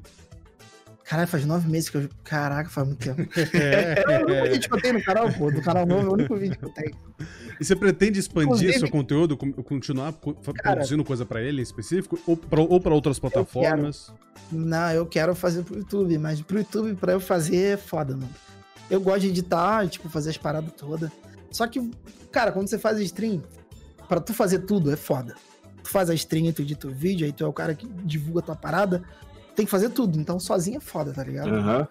Caralho, faz nove meses que eu. Caraca, faz muito tempo. É, é o único vídeo que eu tenho no canal, pô. Do canal novo é o único vídeo que eu tenho. E você pretende expandir Inclusive, seu conteúdo, continuar cara, produzindo coisa pra ele em específico? Ou pra, ou pra outras plataformas? Não, eu quero fazer pro YouTube, mas pro YouTube, pra eu fazer, é foda, mano. Eu gosto de editar, tipo, fazer as paradas todas. Só que, cara, quando você faz stream, pra tu fazer tudo é foda. Tu faz a stream, tu edita o vídeo, aí tu é o cara que divulga a tua parada tem que fazer tudo. Então, sozinho é foda, tá ligado? Uhum.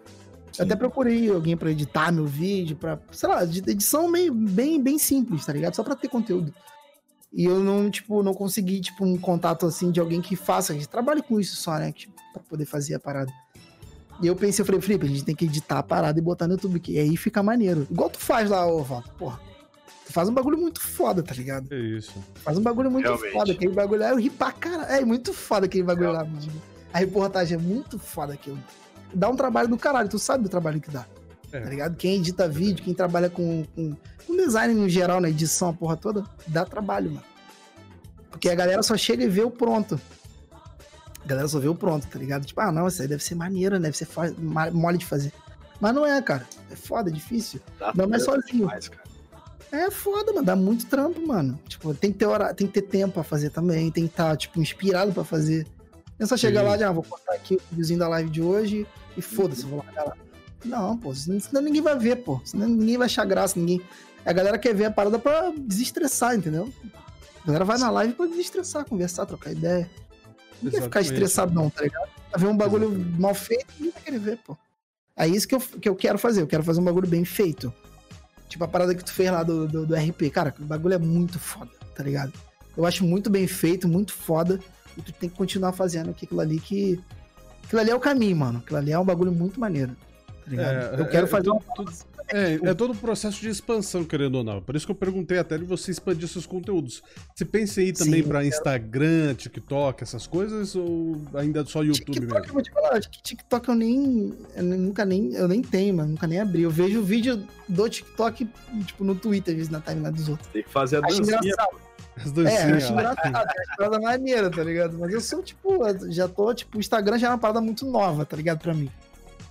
Eu até procurei alguém para editar meu vídeo, para sei lá, edição meio, bem, bem simples, tá ligado? Só para ter conteúdo. E eu não, tipo, não consegui, tipo, um contato assim de alguém que faça, que trabalhe com isso só, né? Tipo, pra poder fazer a parada. E eu pensei, eu falei, Felipe, a gente tem que editar a parada e botar no YouTube, que aí fica maneiro. Igual tu faz lá, ô Valdo, porra. Tu faz um bagulho muito foda, tá ligado? É isso. Faz um bagulho muito Realmente. foda. Aquele bagulho lá, eu ri pra cara. É muito foda aquele bagulho Realmente. lá, mano. A reportagem é muito foda aquilo. Dá um trabalho do caralho, tu sabe do trabalho que dá. É. Tá ligado? Quem edita vídeo, quem trabalha com, com, com design no geral, na edição, a porra toda, dá trabalho, mano. Porque a galera só chega e vê o pronto. A galera só vê o pronto, tá ligado? Tipo, ah, não, isso aí deve ser maneiro, né? deve ser mole de fazer. Mas não é, cara. É foda, é difícil. Dá não é sozinho. Demais, é foda, mano. Dá muito trampo, mano. Tipo, tem que ter hora, tem que ter tempo pra fazer também. Tem que estar, tá, tipo, inspirado pra fazer. É só chegar lá e ah, vou cortar aqui o videozinho da live de hoje e foda-se, vou largar lá. Não, pô, senão ninguém vai ver, pô. Senão ninguém vai achar graça, ninguém. A galera quer ver a parada pra desestressar, entendeu? A galera vai na live pra desestressar, conversar, trocar ideia. Não quer ficar estressado, não, tá ligado? Ver um bagulho Exatamente. mal feito, ninguém vai querer ver, pô. É isso que eu, que eu quero fazer. Eu quero fazer um bagulho bem feito. Tipo a parada que tu fez lá do, do, do RP. Cara, o bagulho é muito foda, tá ligado? Eu acho muito bem feito, muito foda. E tu tem que continuar fazendo aquilo ali que. Aquilo ali é o caminho, mano. Aquilo ali é um bagulho muito maneiro. Tá ligado? É, eu quero é, fazer tudo, tudo, é, é todo o processo de expansão, querendo ou não. Por isso que eu perguntei até de você expandir seus conteúdos. Você pensa aí também para Instagram, TikTok, essas coisas, ou ainda só YouTube TikTok, mesmo? Eu vou te falar, acho que TikTok eu nem. Eu nunca nem. Eu nem tenho, mano. Nunca nem abri. Eu vejo o vídeo do TikTok, tipo, no Twitter, às vezes, na timeline dos outros. Tem que fazer a dancinha. As dancinhas. É, eu acho engraçado, é parada maneira, tá ligado? Mas eu sou, tipo, já tô, tipo, o Instagram já é uma parada muito nova, tá ligado? Pra mim.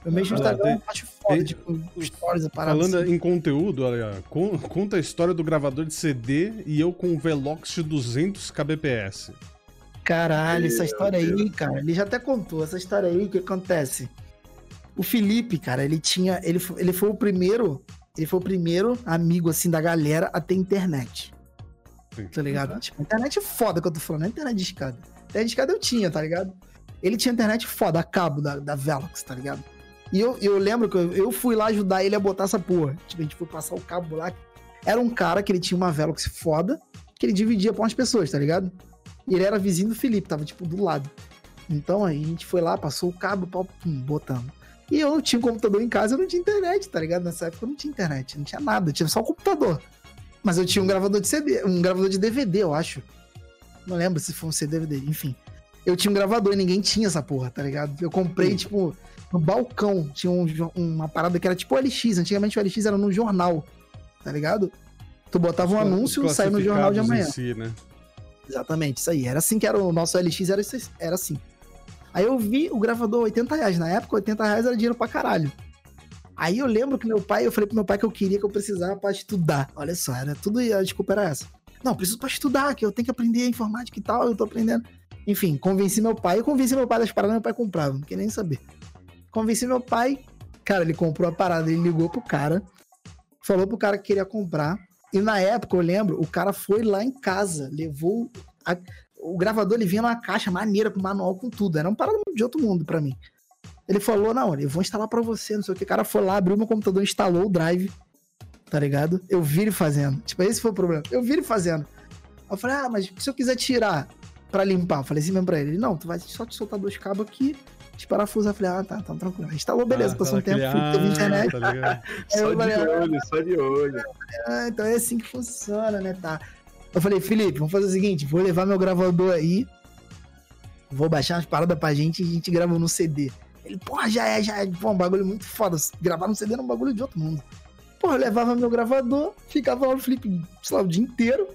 Eu mexo no Instagram, tem, acho foda, tem, tipo, stories, a parada. Falando assim. em conteúdo, olha, conta a história do gravador de CD e eu com o Velox 200 kbps. Caralho, essa história aí, cara, ele já até contou. Essa história aí, o que acontece? O Felipe, cara, ele tinha. Ele, ele foi o primeiro. Ele foi o primeiro amigo, assim, da galera a ter internet. Sim. Tá ligado? Uhum. Tipo, internet foda que eu tô falando, não é internet de escada. Internet de escada eu tinha, tá ligado? Ele tinha internet foda, a cabo da, da Velox, tá ligado? E eu, eu lembro que eu, eu fui lá ajudar ele a botar essa porra. Tipo, a gente foi passar o cabo lá. Era um cara que ele tinha uma Velox foda, que ele dividia pra umas pessoas, tá ligado? E ele era vizinho do Felipe, tava, tipo, do lado. Então aí a gente foi lá, passou o cabo, pum, botamos. E eu tinha um computador em casa, eu não tinha internet, tá ligado? Nessa época eu não tinha internet, não tinha nada, tinha só o computador. Mas eu tinha um gravador de CD, um gravador de DVD, eu acho. Não lembro se foi um CD DVD, enfim. Eu tinha um gravador e ninguém tinha essa porra, tá ligado? Eu comprei, Sim. tipo, no balcão. Tinha um, uma parada que era tipo o LX. Antigamente o LX era no jornal, tá ligado? Tu botava um anúncio e saia no jornal de amanhã. Si, né? Exatamente, isso aí. Era assim que era o nosso LX, era, era assim. Aí eu vi o gravador 80 reais. Na época, 80 reais era dinheiro pra caralho. Aí eu lembro que meu pai, eu falei pro meu pai que eu queria, que eu precisava para estudar. Olha só, era tudo, a desculpa era essa. Não, preciso para estudar, que eu tenho que aprender informática e tal, eu tô aprendendo. Enfim, convenci meu pai, eu convenci meu pai das paradas, meu pai comprava, não queria nem saber. Convenci meu pai, cara, ele comprou a parada, ele ligou pro cara, falou pro cara que queria comprar. E na época, eu lembro, o cara foi lá em casa, levou. A, o gravador, ele vinha numa caixa maneira, com manual, com tudo. Era uma parada de outro mundo para mim. Ele falou, não, eu vou instalar para você, não sei o que. O cara foi lá, abriu meu computador, instalou o drive, tá ligado? Eu vi ele fazendo. Tipo, esse foi o problema. Eu vi ele fazendo. Eu falei, ah, mas se eu quiser tirar pra limpar? Eu falei assim mesmo pra ele. Não, tu vai só te soltar dois cabos aqui, desparafusar. Eu falei, ah, tá, tá tranquilo. Instalou, beleza, ah, passou um tempo, ah, teve internet. Tá só falei, de olho, ah, só de olho. Ah, então é assim que funciona, né, tá? Eu falei, Felipe, vamos fazer o seguinte, vou levar meu gravador aí, vou baixar umas paradas pra gente e a gente grava no CD. Ele, porra, já é, já é. Pô, um bagulho muito foda. Gravar no CD era um bagulho de outro mundo. Porra, eu levava meu gravador, ficava lá no Felipe, sei lá, o dia inteiro,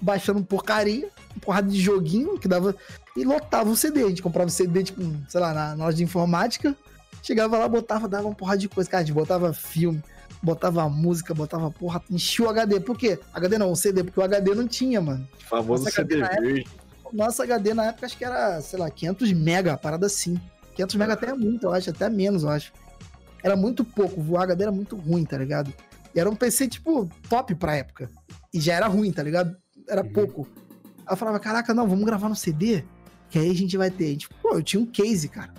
baixando porcaria, porrada de joguinho que dava. E lotava o CD. A gente comprava o CD, tipo, sei lá, na, na loja de informática. Chegava lá, botava, dava uma porrada de coisa. Cara, a gente botava filme, botava música, botava porra, enchia o HD. Por quê? HD não, o CD, porque o HD não tinha, mano. O famoso CD verde. Nossa HD na época acho que era, sei lá, 500 mega, parada assim. 500 mega até é muito, eu acho, até menos, eu acho. Era muito pouco, o HD era muito ruim, tá ligado? E era um PC, tipo, top pra época. E já era ruim, tá ligado? Era uhum. pouco. Aí eu falava, caraca, não, vamos gravar no CD, que aí a gente vai ter. Tipo, pô, eu tinha um case, cara.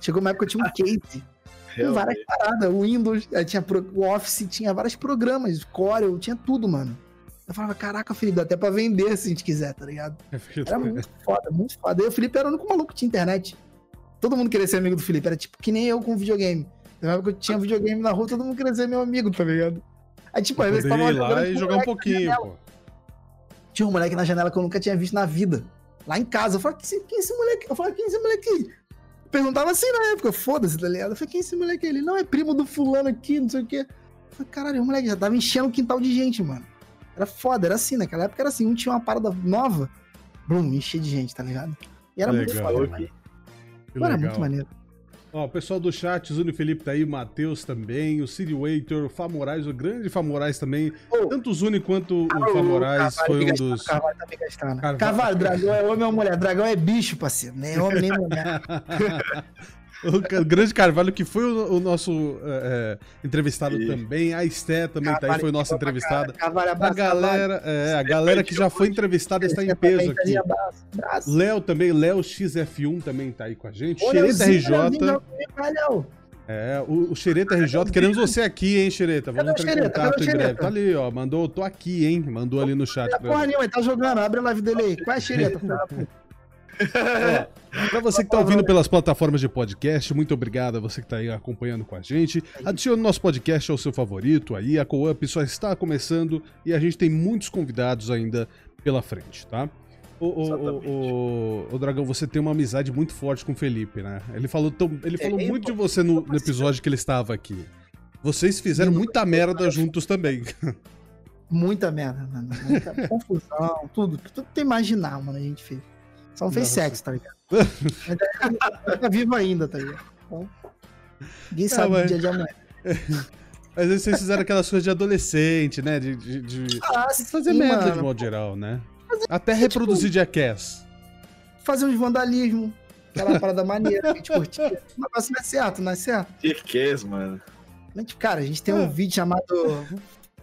Chegou uma época que eu tinha um case. com várias paradas. O Windows, tinha o Office, tinha vários programas, Corel, tinha tudo, mano. Eu falava, caraca, Felipe, dá até pra vender se a gente quiser, tá ligado? É era muito foda, muito foda. E o Felipe era o único maluco que tinha internet. Todo mundo queria ser amigo do Felipe. Era tipo que nem eu com videogame. Na época que eu tinha videogame na rua, todo mundo queria ser meu amigo, tá ligado? Aí, tipo, às vezes tava lá e jogar um pouquinho, pô. Tinha um moleque na janela que eu nunca tinha visto na vida. Lá em casa. Eu falei, quem é esse moleque? Eu falei, quem é esse moleque? perguntava assim na época, foda-se, tá ligado? Eu falei, quem é esse moleque? Ele, não, é primo do fulano aqui, não sei o quê. Eu falei, caralho, o moleque já tava enchendo o quintal de gente, mano. Era foda, era assim, naquela época era assim, um tinha uma parada nova, brum, enchia de gente, tá ligado? E era Legal, muito foda, mano. Era muito maneiro. Ó, o pessoal do chat, Zuni Felipe tá aí, o Matheus também, o Siri Waiter, o Famorais, o grande Famorais também. Oh. Tanto o Zuni quanto o Famorais foi um dos. Carvalho tá me gastando. Carvalho, Carvalho dragão é homem ou mulher? Dragão é bicho, parceiro. Nem homem nem mulher. O grande Carvalho, que foi o, o nosso é, é entrevistado e... também. A Esté também Carvalho, tá aí, foi nossa entrevistada. Carvalho, abraço, a galera, é, a galera que já foi entrevistada está em peso aqui. Léo também, Léo XF1 também tá aí com a gente. Xereta RJ. É, o, o Xereta RJ, queremos você aqui, hein, Xereta? Vamos entrar em contato em breve. Tá ali, ó. Mandou, tô aqui, hein? Mandou ali no chat. Porra nenhuma, ele tá jogando, abre a live dele aí. Qual é a Xereta, filho da puta? Para você que está ouvindo pelas plataformas de podcast, muito obrigado a você que está aí acompanhando com a gente. Adicione nosso podcast ao seu favorito aí. A Co-Up só está começando e a gente tem muitos convidados ainda pela frente, tá? O, o, o, o, Dragão, você tem uma amizade muito forte com o Felipe, né? Ele falou, tão, ele é, falou é, muito de você no, no, episódio que ele estava aqui. Vocês fizeram muita merda juntos também. Muita merda, mano. Muita confusão, tudo. Tudo que tu imaginar, mano, a gente fez. Só não fez sexo, tá ligado? Mas tá vivo ainda, tá ligado? Então, ninguém ah, sabe o dia de amanhã. Às vezes vocês fizeram aquelas coisas de adolescente, né? De, de, de... Ah, fazer sim, merda mano. de modo geral, né? Fazer, Até reproduzir tipo, Jackass. Fazer uns vandalismo, aquela parada maneira que a gente curtia. O negócio não é certo, não é certo? Jackass, mano. Cara, a gente tem um ah. vídeo chamado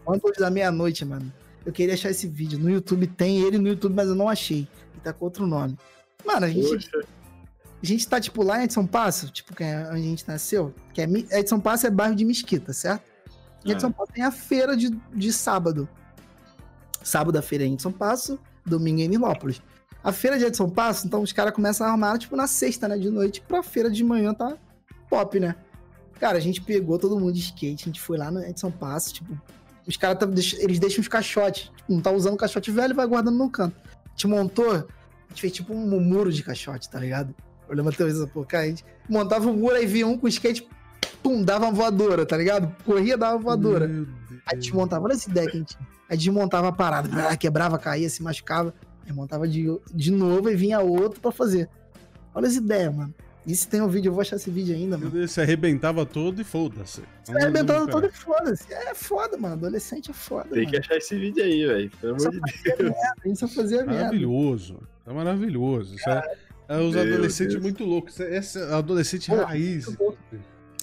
Quantos da Meia-Noite, mano. Eu queria achar esse vídeo. No YouTube tem ele no YouTube, mas eu não achei tá com outro nome. Mano, a gente. Poxa. A gente tá, tipo, lá em Edson Passo, tipo, que é onde a gente nasceu, que é Edson Passo é bairro de Mesquita, certo? E Edson é. Passo tem a feira de, de sábado. Sábado a feira é em Edson Passo, domingo é em Nilópolis. A feira de Edson Passo, então os caras começam a armar, tipo, na sexta, né, de noite, pra feira de manhã tá pop, né? Cara, a gente pegou todo mundo de skate, a gente foi lá no Edson Passo, tipo, os caras, tá, eles deixam os caixotes, tipo, não tá usando o caixote velho e vai guardando no canto gente montou, a gente fez tipo um muro de caixote, tá ligado? Eu lembro até isso, pô, cara, a gente montava um muro, aí vinha um com skate, pum, dava uma voadora, tá ligado? Corria, dava uma voadora. Aí a gente montava, olha essa ideia que a gente A gente montava a parada, quebrava, caía, se machucava. Aí montava de, de novo e vinha outro pra fazer. Olha essa ideia, mano. E se tem um vídeo, eu vou achar esse vídeo ainda, mano. Você arrebentava todo e foda-se. Você arrebentava todo e foda-se. É foda, mano. Adolescente é foda. Tem mano. que achar esse vídeo aí, velho. Pelo amor de Deus. Merda, só fazia maravilhoso. É maravilhoso. Isso é, é os adolescentes Deus. muito loucos. Esse é adolescente Pô, raiz.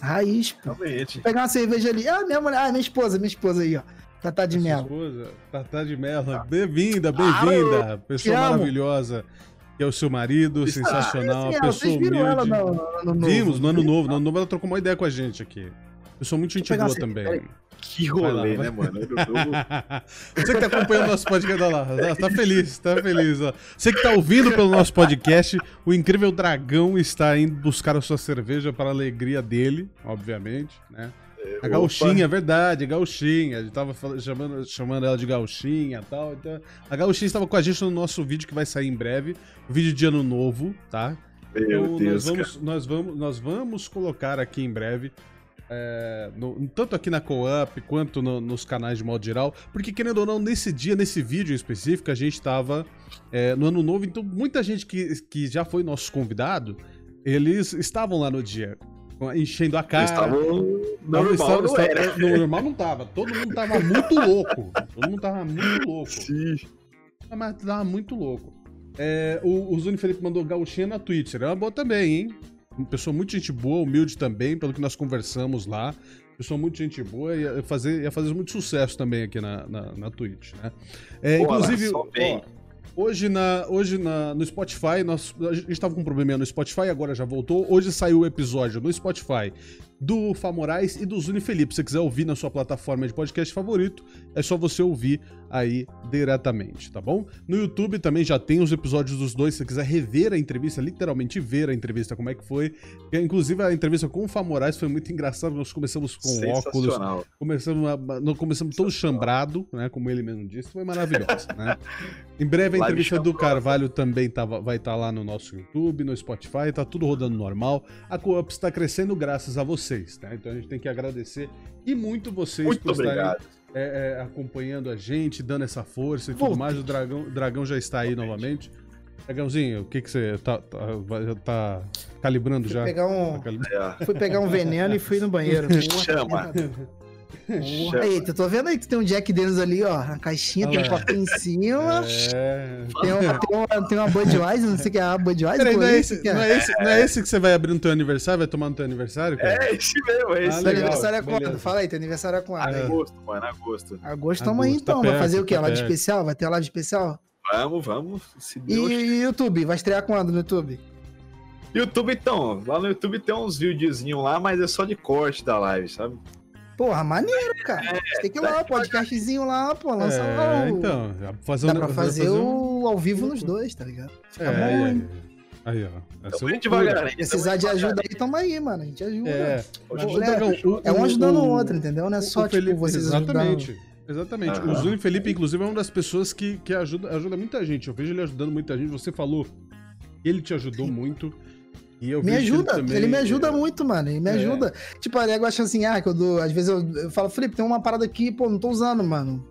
Raiz, pô. Realmente. Vou pegar uma cerveja ali. Ah, minha mulher. Ah, minha esposa, minha esposa aí, ó. Tatá de Melo. Esposa, Tatá de Melo. Bem-vinda, bem-vinda. Pessoa maravilhosa que é o seu marido, sensacional, ah, pessoa humilde. Ela no, no, no Vimos, no ano novo. No ano novo ela trocou uma ideia com a gente aqui. Eu sou muito gente boa também. Que rolê, lá, né, mano? Você que tá acompanhando o nosso podcast, olha lá, tá feliz, tá feliz. Ó. Você que tá ouvindo pelo nosso podcast, o incrível dragão está indo buscar a sua cerveja para a alegria dele, obviamente, né? A gauchinha, é verdade, a gauchinha. A gente tava chamando, chamando ela de gauchinha e tal. Então, a gauchinha estava com a gente no nosso vídeo que vai sair em breve. O vídeo de ano novo, tá? Meu então, Deus, nós, vamos, nós, vamos, nós vamos colocar aqui em breve É, no, tanto aqui na Co-op quanto no, nos canais de modo geral, porque querendo ou não, nesse dia, nesse vídeo em específico, a gente estava é, no ano novo, então muita gente que, que já foi nosso convidado, eles estavam lá no dia, enchendo a cara. Estavam normal, estava, não era. No normal não tava, todo mundo tava muito louco, todo mundo tava muito louco. Sim. Mas tava muito louco. É, o, o Zuni Felipe mandou gauchinha na Twitch, era uma boa também, hein? Uma pessoa muito gente boa, humilde também, pelo que nós conversamos lá. Pessoa muito gente boa, ia fazer, ia fazer muito sucesso também aqui na, na, na Twitch, né? É, Pô, inclusive, hoje, na, hoje na, no Spotify, nós, a gente estava com um probleminha no Spotify, agora já voltou. Hoje saiu o episódio no Spotify do Fá Moraes e do Zuni Felipe. Se você quiser ouvir na sua plataforma de podcast favorito, é só você ouvir aí diretamente, tá bom? No YouTube também já tem os episódios dos dois, se você quiser rever a entrevista, literalmente ver a entrevista, como é que foi. Inclusive, a entrevista com o Fá Moraes foi muito engraçado, nós começamos com óculos, começamos, a, começamos todo chambrado, né, como ele mesmo disse, foi maravilhoso, né? Em breve a entrevista do Carvalho também tá, vai estar tá lá no nosso YouTube, no Spotify, tá tudo rodando normal. A Co-op está crescendo graças a você vocês, tá? Então a gente tem que agradecer e muito vocês muito por estarem é, é, acompanhando a gente, dando essa força e tudo mais. O Dragão, Dragão já está aí novamente. Dragãozinho, o que que você tá, tá, tá calibrando fui já? Pegar um, tá Fui pegar um veneno e fui no banheiro. Chama. Eita, tô vendo aí que tem um Jack Daniels ali, ó. Na caixinha, tem um copinho em cima. É. Tem, uma, tem, uma, tem uma Budweiser, não sei o que é a Budweiser. Peraí, não, é esse, não, é esse, não é esse que você vai abrir no teu aniversário? Vai tomar no teu aniversário? Cara? É esse mesmo, é esse. Ah, teu aniversário é quando? Fala aí, teu aniversário é quando? É. Agosto, mano, agosto. Agosto, tamo aí então. Tá vai fazer o quê? Tá live especial? Vai ter live especial? Vamos, vamos. E, e YouTube? Vai estrear quando no YouTube? YouTube, então. Lá no YouTube tem uns videozinhos lá, mas é só de corte da live, sabe? Porra, maneiro, cara. É, tem que ir lá, podcastzinho lá, pô, lança é, lá o... Então, fazer Dá pra fazer, fazer o ao vivo nos dois, tá ligado? Fica é, bom, hein? Aí, ó. Então, é devagar, Se precisar de ajuda aí, toma aí, mano. A gente ajuda. É, Pô, é, é um ajudando o, outro, entendeu? Não é só, tipo, Felipe, vocês Exatamente. Ajudando. Exatamente. O Zuni Felipe, inclusive, é uma das pessoas que, que ajuda, ajuda muita gente. Eu vejo ele ajudando muita gente. Você falou que ele te ajudou muito me ajuda, ele, também, ele, me ajuda é... muito, mano. Ele me é. ajuda. Tipo, a Lego acha assim, ah, que eu dou. Às vezes eu, eu falo, Felipe, tem uma parada aqui, pô, não tô usando, mano.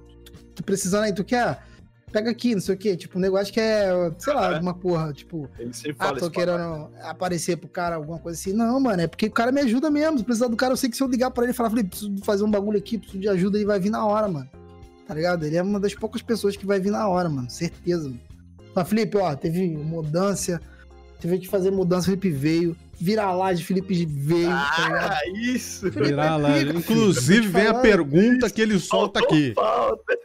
Tô precisando aí, tu quer? Pega aqui, não sei o quê. Tipo, o negócio que é, sei lá, alguma porra, tipo. Ah, tô querendo aparecer pro cara, alguma coisa assim. Não, mano, é porque o cara me ajuda mesmo. Se precisar do cara, eu sei que se eu ligar pra ele e falar, Felipe, preciso fazer um bagulho aqui, preciso de ajuda, ele vai vir na hora, mano. Tá ligado? Ele é uma das poucas pessoas que vai vir na hora, mano. Certeza, mano. Mas, Felipe, ó, teve mudança Teve que fazer mudança, Felipe veio. Virar lá de Felipe veio. Tá ah, isso! Virar lá. Inclusive, vem a pergunta isso. que ele solta aqui.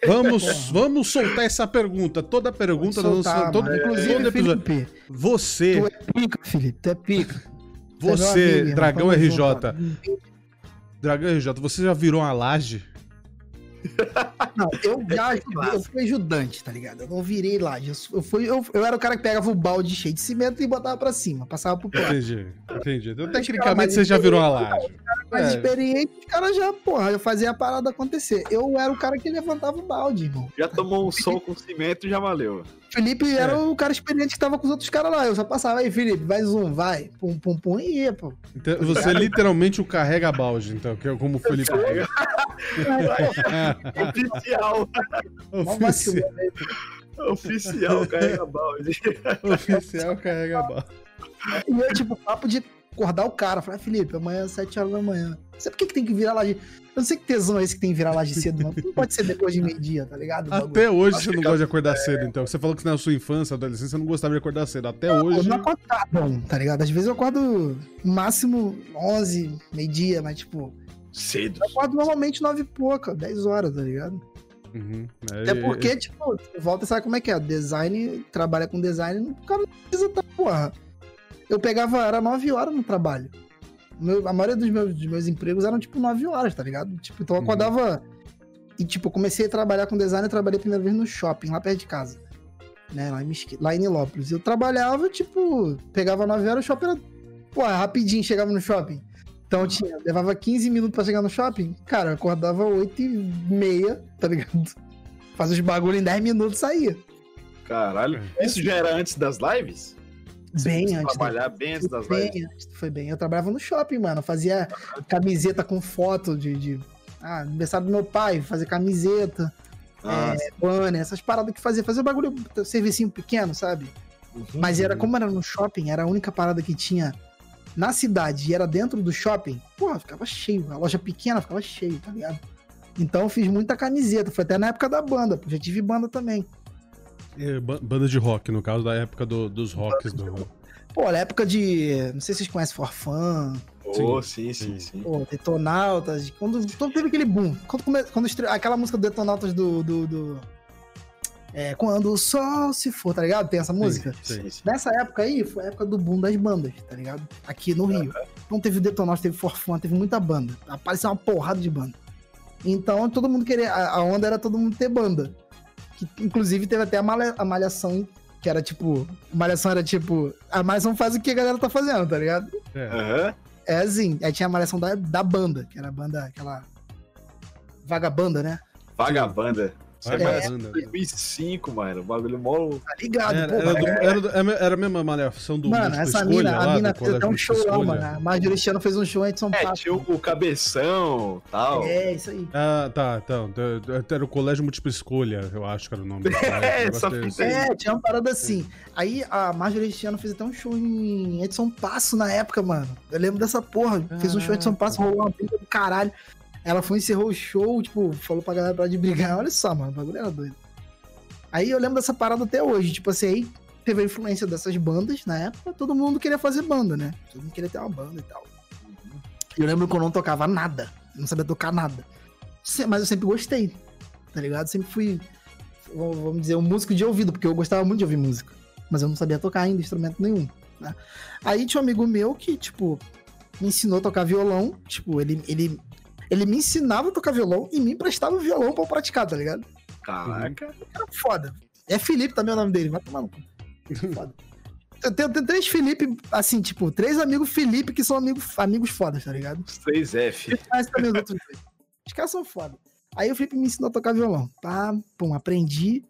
Vamos, vamos soltar essa pergunta. Toda pergunta, soltar, todo, inclusive, todo episódio. Felipe, você. Tu é pica, Felipe, tu é pica. Você, é amigo, Dragão RJ. Dragão RJ, você já virou uma laje? Não, eu já ajudei, eu fui ajudante, tá ligado? Eu não virei lá. Eu, fui, eu, eu era o cara que pegava o balde cheio de cimento e botava pra cima, passava pro próximo. Entendi, entendi. Então, tecnicamente você já virou uma laje. Mais é. experiente, os caras já, porra, eu fazia a parada acontecer. Eu era o cara que levantava o balde, irmão. Já tomou um sol com cimento e já valeu. Felipe é. era o cara experiente que tava com os outros caras lá. Eu só passava aí, Felipe, vai zoom, vai. Pum, pum, pum, e ia, pô. Então, você literalmente o carrega balde, então, que é como o Felipe. Oficial. Oficial. Oficial carrega balde. Oficial carrega balde. E é tipo papo de acordar o cara. Falar, Felipe, amanhã às 7 horas da manhã. Você por que, que tem que virar lá de. Eu não sei que tesão é esse que tem que virar lá de cedo, não. Não pode ser depois de meio-dia, tá ligado? Até hoje você não gosta de acordar é... cedo, então. Você falou que na sua infância, adolescência, você não gostava de acordar cedo. Até não, hoje. Eu não acordo bom, tá ligado? Às vezes eu acordo máximo 11, meio-dia, mas tipo. Cedo. Eu acordo normalmente 9 e pouca, 10 horas, tá ligado? Uhum. É, Até porque, tipo, volta sabe como é que é? Design, trabalha com design, o cara não precisa estar, tá, porra. Eu pegava, era 9 horas no trabalho. Meu, a maioria dos meus, dos meus empregos eram, tipo, 9 horas, tá ligado? Tipo, então eu uhum. acordava. Uhum. E, tipo, comecei a trabalhar com design, eu trabalhei a primeira vez no shopping, lá perto de casa. Né, lá em, lá em Nilópolis. Eu trabalhava, tipo, pegava 9 horas, o shopping era, pô, rapidinho chegava no shopping. Então eu tinha, levava 15 minutos pra chegar no shopping. Cara, eu acordava 8 e meia, tá ligado? Fazia os bagulho em 10 minutos e saía. Caralho. Isso já era antes das lives? Bem antes. da- Trabalhar bem antes das Foi lives. bem antes, foi bem. Eu trabalhava no shopping, mano. Fazia camiseta com foto de. de ah, aniversário do meu pai, fazer camiseta, Ah, é, banner, essas paradas que fazia. Fazia bagulho, servicinho pequeno, sabe? uhum. Mas era como era no shopping, era a única parada que tinha na cidade e era dentro do shopping, porra, ficava cheio. A loja pequena ficava cheio, tá ligado? Então eu fiz muita camiseta. Foi até na época da banda, pô, já tive banda também. É, ba- Banda de rock, no caso da época do- dos rocks do. Pô, na época de. Não sei se vocês conhecem Forfã, Oh, sim, sim, sim. pô, Detonautas. Quando, quando teve aquele boom. Quando, come- quando estre- aquela música do Detonautas do. do, do- é, quando o sol se for, tá ligado? Tem essa música? Sim. Sim, sim. Nessa época aí, foi a época do boom das bandas, tá ligado? Aqui no Rio. Então teve Detonautas, teve Forfã, teve muita banda. Apareceu uma porrada de banda. Então todo mundo queria. A onda era todo mundo ter banda. Que, inclusive teve até a, malha- a malhação, que era tipo. A malhação era tipo. A malhação faz o que a galera tá fazendo, tá ligado? É. Aham. É assim. Aí tinha a malhação da, da banda, que era a banda, aquela. Vagabanda, né? Vagabanda. É pra mais banda. 2005, mano. O bagulho mó. Tá ligado, Era, pô. era, do- era do- era a mesma malhação do Mano, essa Escolha mina, lá, a mina fez até um show Múltipla lá, Escolha. mano. A Marjorie este ano fez um show aí de São É, Paulo. tinha o cabeção tal. É, isso aí. Ah, tá, então. Era o Colégio Múltipla Escolha, eu acho que era o nome. É. É, tinha uma parada assim. Aí a Marjorie este ano fez até um show em Edson Passo na época, mano. Eu lembro dessa porra. Fez um show em Edson Passo, rolou uma briga do caralho. Ela foi, encerrou o show, tipo, falou pra galera parar de brigar. Olha só, mano, o bagulho era doido. Aí eu lembro dessa parada até hoje. Tipo assim, aí teve a influência dessas bandas na época. Todo mundo queria fazer banda, né? Todo mundo queria ter uma banda e tal. Eu lembro que eu não tocava nada. Não sabia tocar nada. Mas eu sempre gostei, tá ligado? Sempre fui, vamos dizer, um músico de ouvido, porque eu gostava muito de ouvir música. Mas eu não sabia tocar ainda instrumento nenhum, né? Aí tinha um amigo meu que, tipo, me ensinou a tocar violão. Tipo, ele, ele, ele me ensinava a tocar violão e me emprestava o violão pra eu praticar, tá ligado? Caraca. Era foda. É Felipe também é o nome dele, vai tomar no cu. Foda. Eu tenho, tenho três Felipe, assim, tipo, três amigos Felipe que são amigos, amigos fodas, tá ligado? Os 3F. Mas também os outros dois. Os caras são foda. Aí o Felipe me ensinou a tocar violão. Pá, pum, aprendi.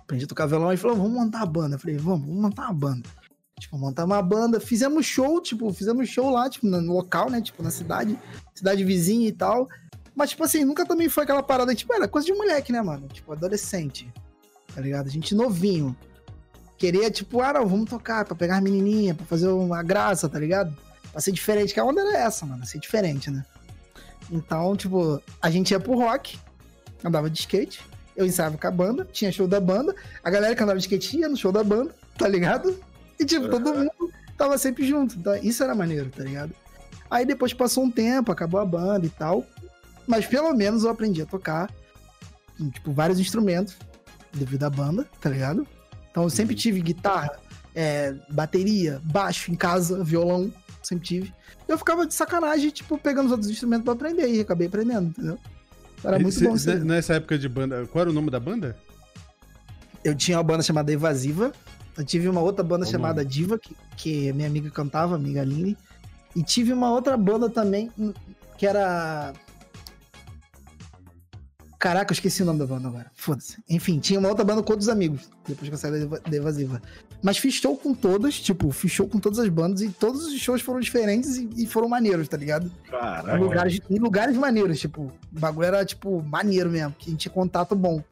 Aprendi a tocar violão. Ele falou, vamos montar a banda. Eu falei, vamos, vamos montar uma banda. Tipo, montar uma banda. Fizemos show, tipo, fizemos show lá, tipo, no local, né? Tipo, na cidade, cidade vizinha e tal. Mas, tipo assim, nunca também foi aquela parada, tipo, era coisa de moleque, né, mano? Tipo, adolescente. Tá ligado? A gente novinho. Queria, tipo, ah, não, vamos tocar pra pegar as menininhas, pra fazer uma graça, tá ligado? Pra ser diferente, que a onda era essa, mano, ser diferente, né? Então, tipo, a gente ia pro rock, andava de skate, eu ensaiava com a banda, tinha show da banda, a galera que andava de skate ia no show da banda, tá ligado? E, tipo, todo mundo tava sempre junto. Então, isso era maneiro, tá ligado? Aí depois passou um tempo, acabou a banda e tal. Mas pelo menos eu aprendi a tocar, tipo, vários instrumentos devido à banda, tá ligado? Então eu sempre tive guitarra, é, bateria, baixo em casa, violão, sempre tive. Eu ficava de sacanagem, tipo, pegando os outros instrumentos pra aprender e acabei aprendendo, entendeu? Era muito bom isso. Nessa época de banda, qual era o nome da banda? Eu tinha uma banda chamada Evasiva. Eu tive uma outra banda chamada Diva, que, que minha amiga cantava, amiga Aline. E tive uma outra banda também, hum, que era. Caraca, eu esqueci o nome da banda agora. Foda-se. Enfim, tinha uma outra banda com outros amigos, depois que eu saí da Eva- da Evasiva. Mas fiz show com todas, tipo, fiz show com todas as bandas e todos os shows foram diferentes e, e foram maneiros, tá ligado? Em Caraca. lugares, em lugares maneiros, tipo, o bagulho era, tipo, maneiro mesmo, que a gente tinha contato bom.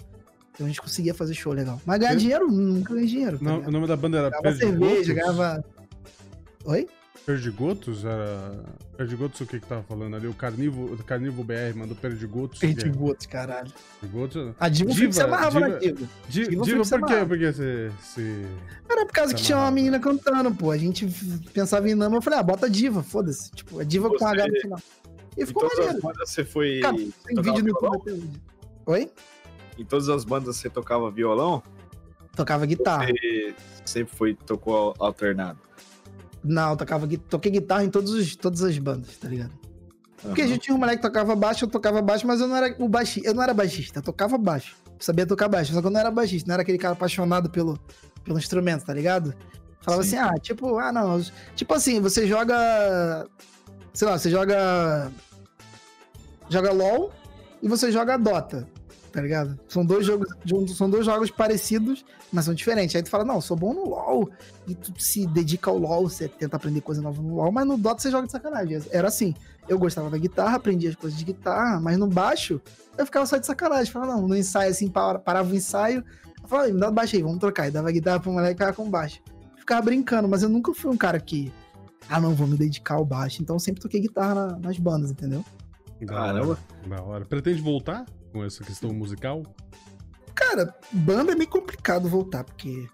Então a gente conseguia fazer show legal. Mas ganhar Eu- dinheiro, nunca ganhei dinheiro. Tá Não, o nome da banda era Ganhava cerveja, Perdigotos? ganhava. Oi? Perdigotos? Era... Perdigotos o que que tava falando ali? O Carnivo, o Carnivo BR mandou Perdigotos. Perdigotos, caralho. Perdigotos? A Diva, Diva, se amarrava Diva- na Diva. Di- Diva Diva, por quê? Porque você se... Era por causa que tinha uma menina cantando, pô. A gente pensava em nome, eu falei, ah, bota Diva, foda-se. Tipo, é Diva com Você- H no final. E ficou as maneiro. você foi. Cara, Tem vídeo no? YouTube até hoje. Oi? Em todas as bandas você tocava violão? Tocava guitarra. Você sempre foi, tocou alternado. Não, tocava, toquei guitarra em todos os, todas as bandas, tá ligado? Porque a Aham. gente tinha um moleque que tocava baixo, eu tocava baixo, mas eu não era o baixista, eu não era baixista, eu tocava baixo. Eu sabia tocar baixo, só que eu não era baixista, não era aquele cara apaixonado pelo, pelo instrumento, tá ligado? Falava Sim. assim, ah, tipo, ah, não. Tipo assim, você joga. Sei lá, você joga. Joga LOL e você joga Dota. Tá ligado? São dois jogos, são dois jogos parecidos, mas são diferentes. Aí tu fala, não, sou bom no LoL, e tu se dedica ao LoL, você tenta aprender coisa nova no LoL, mas no Dota você joga de sacanagem. Era assim, eu gostava da guitarra, aprendia as coisas de guitarra, mas no baixo eu ficava só de sacanagem. Falava, não, no ensaio assim, parava o ensaio, eu falava, me dá baixo aí, vamos trocar. E dava guitarra pro moleque e ficava com baixo. Ficava brincando, mas eu nunca fui um cara que, ah não, vou me dedicar ao baixo. Então eu sempre toquei guitarra na, nas bandas, entendeu? Caramba. Da hora. Pretende voltar com essa questão musical? Cara, banda é meio complicado voltar, porque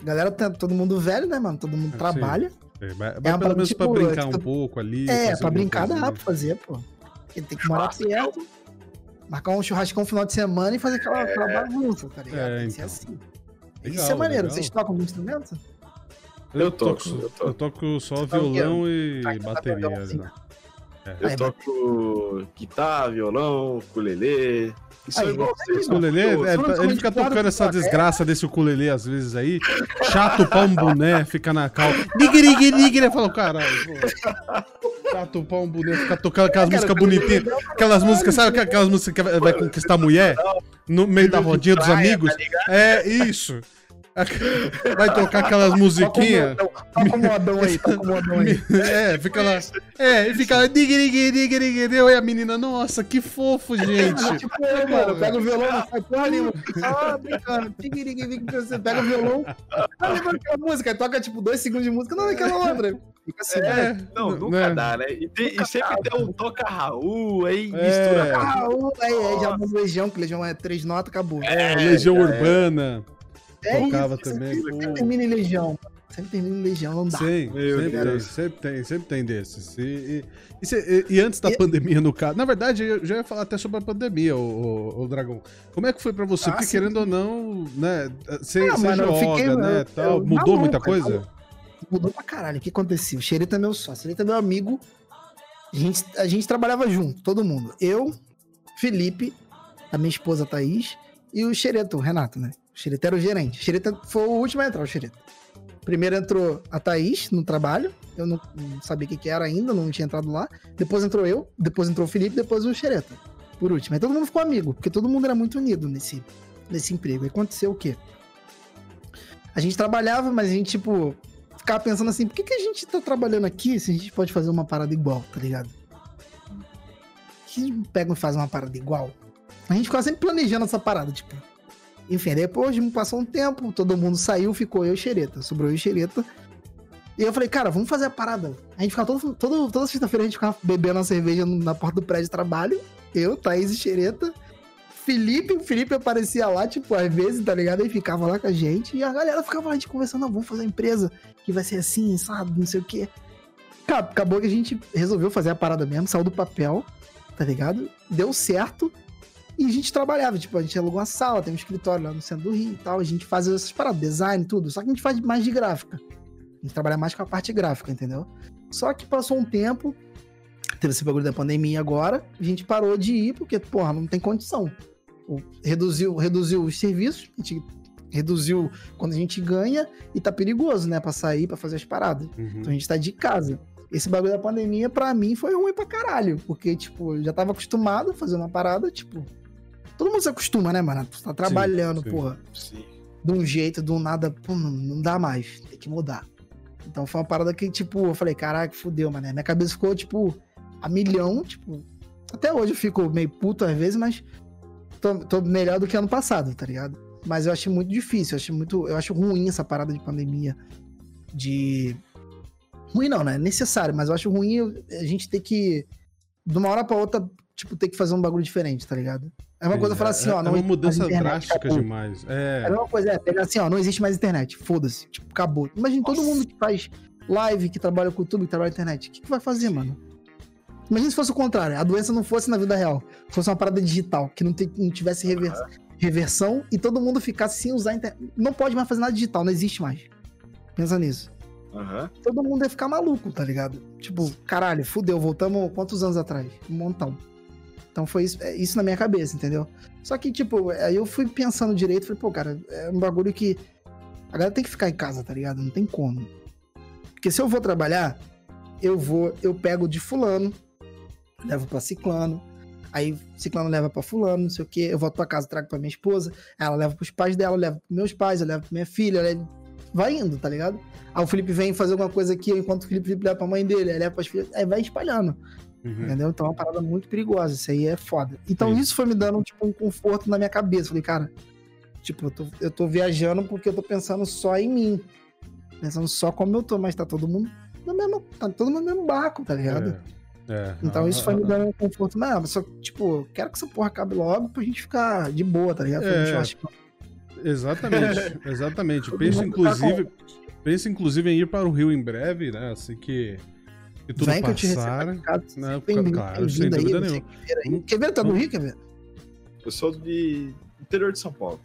a galera tá todo mundo velho, né, mano? Todo mundo é, trabalha. É, mas, é pelo menos tipo, pra brincar tipo, um pouco ali. É, pra brincar dá pra fazer, pô. Porque tem que morar perto, marcar um churrascão no final de semana e fazer aquela, é. aquela bagunça, tá ligado? É, tem que ser então. assim. Legal, Isso é maneiro. Legal. Vocês tocam algum instrumento? Eu, toco, eu toco, eu toco só Você violão e ah, então tá bateria. Assim. É. Eu toco guitarra, violão, ukulele. Isso aí, é igual vocês. Ukulele, é, ele fica tocando essa desgraça desse ukulele às vezes aí. Chato um boné, fica na cal. Nigri, nigri, fala, caralho. Chato um boné, fica tocando aquelas músicas bonitinhas. Aquelas músicas, sabe aquelas músicas que vai conquistar a mulher? No meio da rodinha dos amigos? É, isso. Vai tocar aquelas musiquinhas. Tá com modão aí, tá com modão aí. É, fica lá. É, e fica lá. E a menina, nossa, que fofo, gente. tipo, eu, mano, pega o violão, não sai porra nenhuma. Ah, brincando. Você pega o violão. Ah, lembra aquela música? Toca tipo dois segundos de música, não, aquela outra. Fica assim, é, não, nunca né? dá, né? E, tem, e sempre tem um toca Raul, aí é. mistura. Raul, aí, aí já muda Legião, que Legião é três notas, acabou. É, Legião é. Urbana. É tocava isso, também. Sempre termina em Legião. Sempre termina em Legião, não dá. Sim, sempre tem, sempre tem, sempre tem desses. E, e, e, e antes da e... pandemia, no caso. Na verdade, eu já ia falar até sobre a pandemia, o, o, o Dragão. Como é que foi pra você? Ah, Porque sim. querendo ou não, né? Você, ah, você joga, fiquei, né? Eu, tal. Eu, Mudou muita coisa? Mudou pra caralho. O que aconteceu? O Xereta é meu sócio, o Xereta é meu amigo. A gente, a gente trabalhava junto, todo mundo. Eu, Felipe, a minha esposa Thaís e o Xereto, o Renato, né? O era o gerente. O foi o último a entrar, o Xereta. Primeiro entrou a Thaís no trabalho. Eu não, não sabia o que, que, era ainda, não tinha entrado lá. Depois entrou eu, depois entrou o Felipe, depois o Xereta. Por último. Aí todo mundo ficou amigo, porque todo mundo era muito unido nesse, nesse emprego. Aí aconteceu o quê? A gente trabalhava, mas a gente, tipo, ficava pensando assim, por que, que a gente tá trabalhando aqui se a gente pode fazer uma parada igual, tá ligado? Que pega e faz uma parada igual? A gente ficava sempre planejando essa parada, tipo, enfim, depois passou um tempo, todo mundo saiu, ficou eu e Xereta. Sobrou eu e Xereta. E eu falei, cara, vamos fazer a parada. A gente ficava todo, todo, toda sexta-feira a gente ficava bebendo uma cerveja na porta do prédio de trabalho. Eu, Thaís e Xereta. Felipe, Felipe aparecia lá, tipo, às vezes, tá ligado? Aí ficava lá com a gente. E a galera ficava lá, a gente conversando, não, vamos fazer uma empresa que vai ser assim, sabe? Não sei o quê. Acabou que a gente resolveu fazer a parada mesmo, saiu do papel, tá ligado? Deu certo. E a gente trabalhava, tipo, a gente alugou uma sala, tem um escritório lá no centro do Rio e tal. A gente fazia essas paradas, design, tudo. Só que a gente faz mais de gráfica. A gente trabalha mais com a parte gráfica, entendeu? Só que passou um tempo, teve esse bagulho da pandemia agora, a gente parou de ir, porque, porra, não tem condição. Reduziu, reduziu os serviços, a gente reduziu quando a gente ganha e tá perigoso, né, pra sair, pra fazer as paradas. Uhum. Então a gente tá de casa. Esse bagulho da pandemia, pra mim, foi ruim pra caralho. Porque, tipo, eu já tava acostumado a fazer uma parada, tipo, Todo mundo se acostuma, né, mano? Tu tá trabalhando, sim, sim, porra. Sim. De um jeito, do nada, pô, não, não dá mais. Tem que mudar. Então foi uma parada que, tipo, eu falei, caraca, fudeu, mano. Minha cabeça ficou, tipo, a milhão, tipo. Até hoje eu fico meio puto às vezes, mas tô, tô melhor do que ano passado, tá ligado? Mas eu achei muito difícil, eu achei muito. Eu acho ruim essa parada de pandemia. De. Ruim não, né? Necessário, mas eu acho ruim a gente ter que, de uma hora pra outra, tipo, ter que fazer um bagulho diferente, tá ligado? É uma coisa falar assim, ó. É, é uma mudança drástica acabou. demais. É. é uma coisa, é pegar assim, ó, não existe mais internet. Foda-se. Tipo, acabou. Imagina todo mundo que faz live, que trabalha com YouTube, que trabalha na internet. O que, que vai fazer, mano? Imagina se fosse o contrário, a doença não fosse na vida real, fosse uma parada digital, que não, te, não tivesse revers, reversão e todo mundo ficasse sem usar a internet. Não pode mais fazer nada digital, não existe mais. Pensa nisso. Uhum. Todo mundo ia ficar maluco, tá ligado? Tipo, caralho, fudeu, voltamos quantos anos atrás? Um montão. Então foi isso, é isso na minha cabeça, entendeu? Só que, tipo, aí eu fui pensando direito, falei, pô, cara, é um bagulho que a galera tem que ficar em casa, tá ligado? Não tem como. Porque se eu vou trabalhar, eu vou, eu pego de fulano, levo pra ciclano. Aí ciclano leva pra fulano, não sei o quê. Eu volto pra casa, trago pra minha esposa. Ela leva pros pais dela, eu levo pros meus pais, eu levo pra minha filha. Vai indo, tá ligado? Aí o Felipe vem fazer alguma coisa aqui, enquanto o Felipe, leva pra mãe dele, aí leva pras filhas. Aí vai espalhando. Uhum. Entendeu? Então é uma parada muito perigosa. Isso aí é foda. Então Sim. isso foi me dando tipo, um conforto na minha cabeça. Falei, cara, tipo, eu tô, eu tô viajando porque eu tô pensando só em mim. Pensando só como eu tô, mas tá todo mundo no mesmo. Tá todo mundo no mesmo barco, tá ligado? É, é. Então isso Ah, foi me dando um conforto. Mas, só, tipo, quero que essa porra acabe logo pra gente ficar de boa, tá ligado? É. Exatamente, exatamente. Penso tá inclusive, penso inclusive em ir para o Rio em breve, né? Assim que, que tudo Vem que eu te recebo passar. em casa. Não, Bem-vindo, claro, sem aí, dúvida você nenhuma. aí. Quer ver? Tá do Rio, quer ver? Eu sou de interior de São Paulo.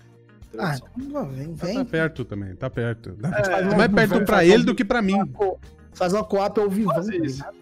Ah, Paulo. então, vem, Tá, vem. tá perto também, tá perto. É, É mais perto pra ele do que pra mim. Faz uma co-op ao vivo. Tá?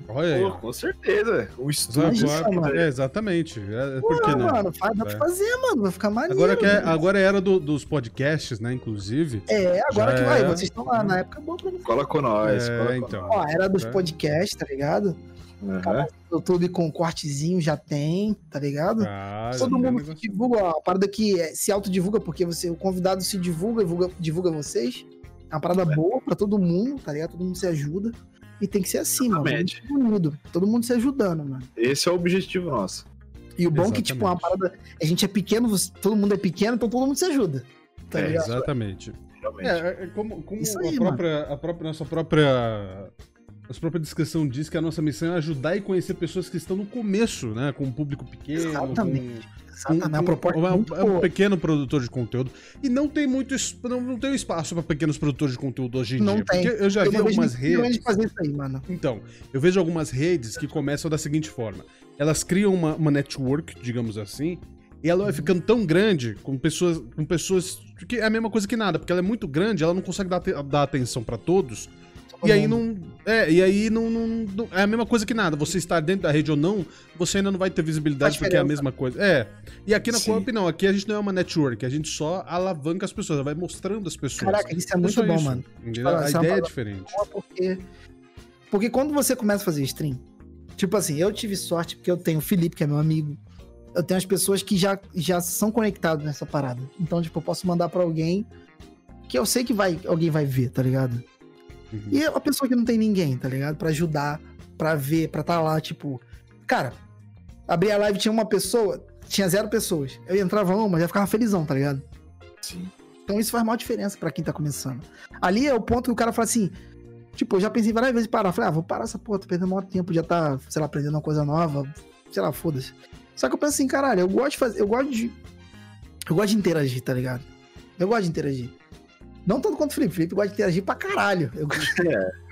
Olha aí. Pô, com certeza. Um Só estúdio. Agora- mano. é, exatamente. É, por que Pô, não? mano, faz, dá pra É. fazer, mano. Vai ficar maneiro. Agora, que é, agora é era do- dos podcasts, né? Inclusive. É, agora Já que vai. é. Vocês estão lá na época boa pra. Cola com nós. É, cola com então. Ó, era dos É. podcasts, tá ligado? nós. Aham. YouTube com cortezinho já tem, tá ligado? Ah, Todo é mundo divulga, ó, a parada que é, se autodivulga, porque você, o convidado se divulga, divulga, divulga vocês. É uma parada boa pra todo mundo, tá ligado? Todo mundo se ajuda. E tem que ser assim, mano. Exatamente. Todo mundo, todo mundo se ajudando, mano. Esse é o objetivo nosso. E o bom é que, tipo, uma Exatamente. parada. A gente é pequeno, você- todo mundo é pequeno, então todo mundo se ajuda. Tá É, ligado? Exatamente. Realmente. É, é como, como a, própria, a própria nossa própria nossa própria descrição diz que a nossa missão é ajudar e conhecer pessoas que estão no começo, né, com um público pequeno, Exatamente. com, Exatamente. com- a proposta é muito é um pequeno produtor de conteúdo e não tem muito não, não tem espaço para pequenos produtores de conteúdo hoje em Não dia, tem. porque eu já Eu vi algumas redes de fazer isso aí, mano. então, eu vejo algumas redes que começam da seguinte forma: elas criam uma, uma network, digamos assim, e ela vai ficando tão grande com pessoas, com pessoas que é a mesma coisa que nada, porque ela é muito grande, ela não consegue dar, dar atenção pra todos. E aí mundo. não. É, e aí não, não- não- É a mesma coisa que nada. Você estar dentro da rede ou não, você ainda não vai ter visibilidade porque é a mesma coisa. É. E aqui na. Coop não, aqui a gente não é uma network, a gente só alavanca as pessoas, vai mostrando as pessoas. Caraca, isso é É muito bom, isso, mano. falar, A é ideia é diferente. porque. Porque quando você começa a fazer stream, tipo assim, eu tive sorte porque eu tenho o Felipe, que é meu amigo. Eu tenho as pessoas que já, já são conectadas nessa parada. Então, tipo, eu posso mandar pra alguém que eu sei que vai, alguém vai ver, tá ligado? Uhum. E a pessoa que não tem ninguém, tá ligado? Pra ajudar, pra ver, pra tá lá, tipo. Cara, abri a live, tinha uma pessoa, tinha zero pessoas. Eu entrava uma, já ficava felizão, tá ligado? Sim. Então isso faz maior diferença pra quem tá começando. Ali é o ponto que o cara fala assim. Tipo, eu já pensei várias vezes em parar. Falei, ah, vou parar essa porra, tô perdendo maior tempo, já tá, sei lá, aprendendo uma coisa nova. Sei lá, foda-se. Só que eu penso assim, caralho, eu gosto de fazer. Eu gosto de. Eu gosto de interagir, tá ligado? Eu gosto de interagir. Não tanto quanto o Felipe. Felipe gosta de interagir pra caralho. Eu gosto...